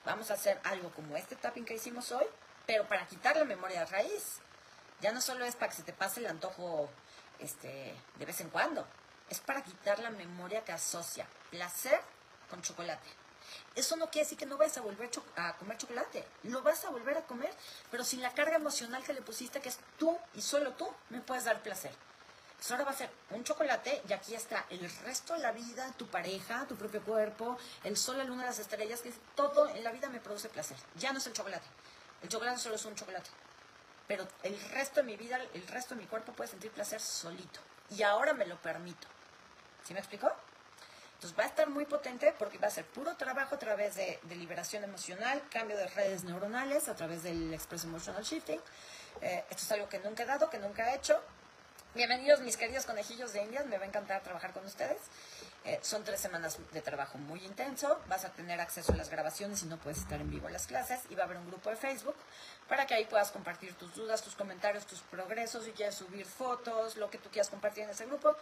Vamos a hacer algo como este tapping que hicimos hoy, pero para quitar la memoria de raíz. Ya no solo es para que se te pase el antojo este, de vez en cuando, es para quitar la memoria que asocia placer con chocolate. Eso no quiere decir que no vayas a volver a comer chocolate, lo vas a volver a comer, pero sin la carga emocional que le pusiste, que es tú y solo tú me puedes dar placer. Pues ahora va a ser un chocolate y aquí está el resto de la vida, tu pareja, tu propio cuerpo, el sol, la luna, las estrellas, que todo en la vida me produce placer. Ya no es el chocolate. El chocolate solo es un chocolate. Pero el resto de mi vida, el resto de mi cuerpo puede sentir placer solito. Y ahora me lo permito. ¿Sí me explicó? Entonces va a estar muy potente porque va a ser puro trabajo a través de, liberación emocional, cambio de redes neuronales, a través del Express Emotional Shifting. Eh, esto es algo que nunca he dado, que nunca he hecho. Bienvenidos mis queridos conejillos de Indias, me va a encantar trabajar con ustedes. Eh, son tres semanas de trabajo muy intenso, vas a tener acceso a las grabaciones y no puedes estar en vivo en las clases y va a haber un grupo de Facebook para que ahí puedas compartir tus dudas, tus comentarios, tus progresos, si quieres subir fotos, lo que tú quieras compartir en ese grupo,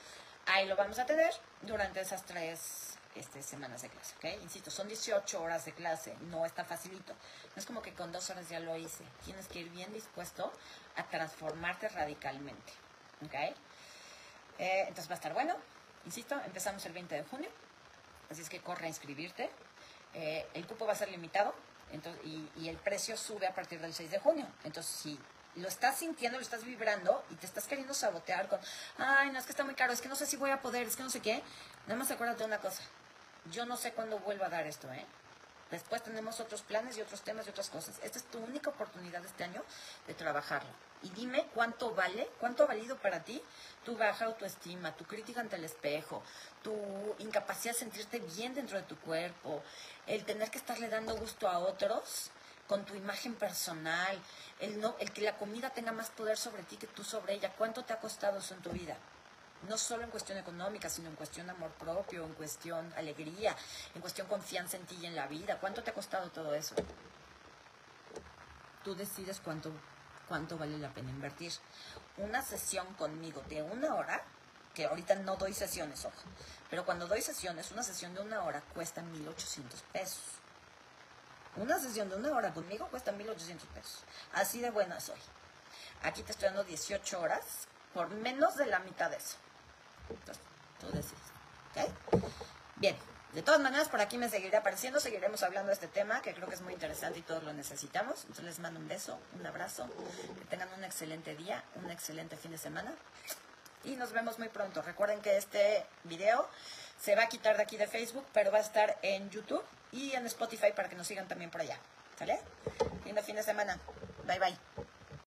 ahí lo vamos a tener durante esas tres este, semanas de clase, ¿ok? Insisto, son 18 horas de clase, no está facilito. No es como que con dos horas ya lo hice, tienes que ir bien dispuesto a transformarte radicalmente. ¿Ok? Eh, entonces va a estar bueno. Insisto, empezamos el 20 de junio. Así es que corre a inscribirte. Eh, el cupo va a ser limitado entonces, y, el precio sube a partir del 6 de junio. Entonces, si lo estás sintiendo, lo estás vibrando y te estás queriendo sabotear con, ay, no, es que está muy caro, es que no sé si voy a poder, es que no sé qué, nada más acuérdate de una cosa. Yo no sé cuándo vuelva a dar esto, ¿eh? Después tenemos otros planes y otros temas y otras cosas. Esta es tu única oportunidad este año de trabajarlo. Y dime cuánto vale, cuánto ha valido para ti tu baja autoestima, tu crítica ante el espejo, tu incapacidad de sentirte bien dentro de tu cuerpo, el tener que estarle dando gusto a otros con tu imagen personal, el, no, el que la comida tenga más poder sobre ti que tú sobre ella. ¿Cuánto te ha costado eso en tu vida? No solo en cuestión económica, sino en cuestión de amor propio, en cuestión alegría, en cuestión confianza en ti y en la vida. ¿Cuánto te ha costado todo eso? Tú decides cuánto, cuánto vale la pena invertir. Una sesión conmigo de una hora, que ahorita no doy sesiones, ojo, pero cuando doy sesiones, una sesión de una hora cuesta 1.800 pesos. Una sesión de una hora conmigo cuesta 1.800 pesos. Así de buena soy. Aquí te estoy dando 18 horas por menos de la mitad de eso. Tú decides. ¿Ok? Bien. De todas maneras, por aquí me seguiré apareciendo, seguiremos hablando de este tema que creo que es muy interesante y todos lo necesitamos. Entonces les mando un beso, un abrazo, que tengan un excelente día, un excelente fin de semana y nos vemos muy pronto. Recuerden que este video se va a quitar de aquí de Facebook, pero va a estar en YouTube y en Spotify para que nos sigan también por allá. ¿Sale? Lindo fin de semana. Bye bye.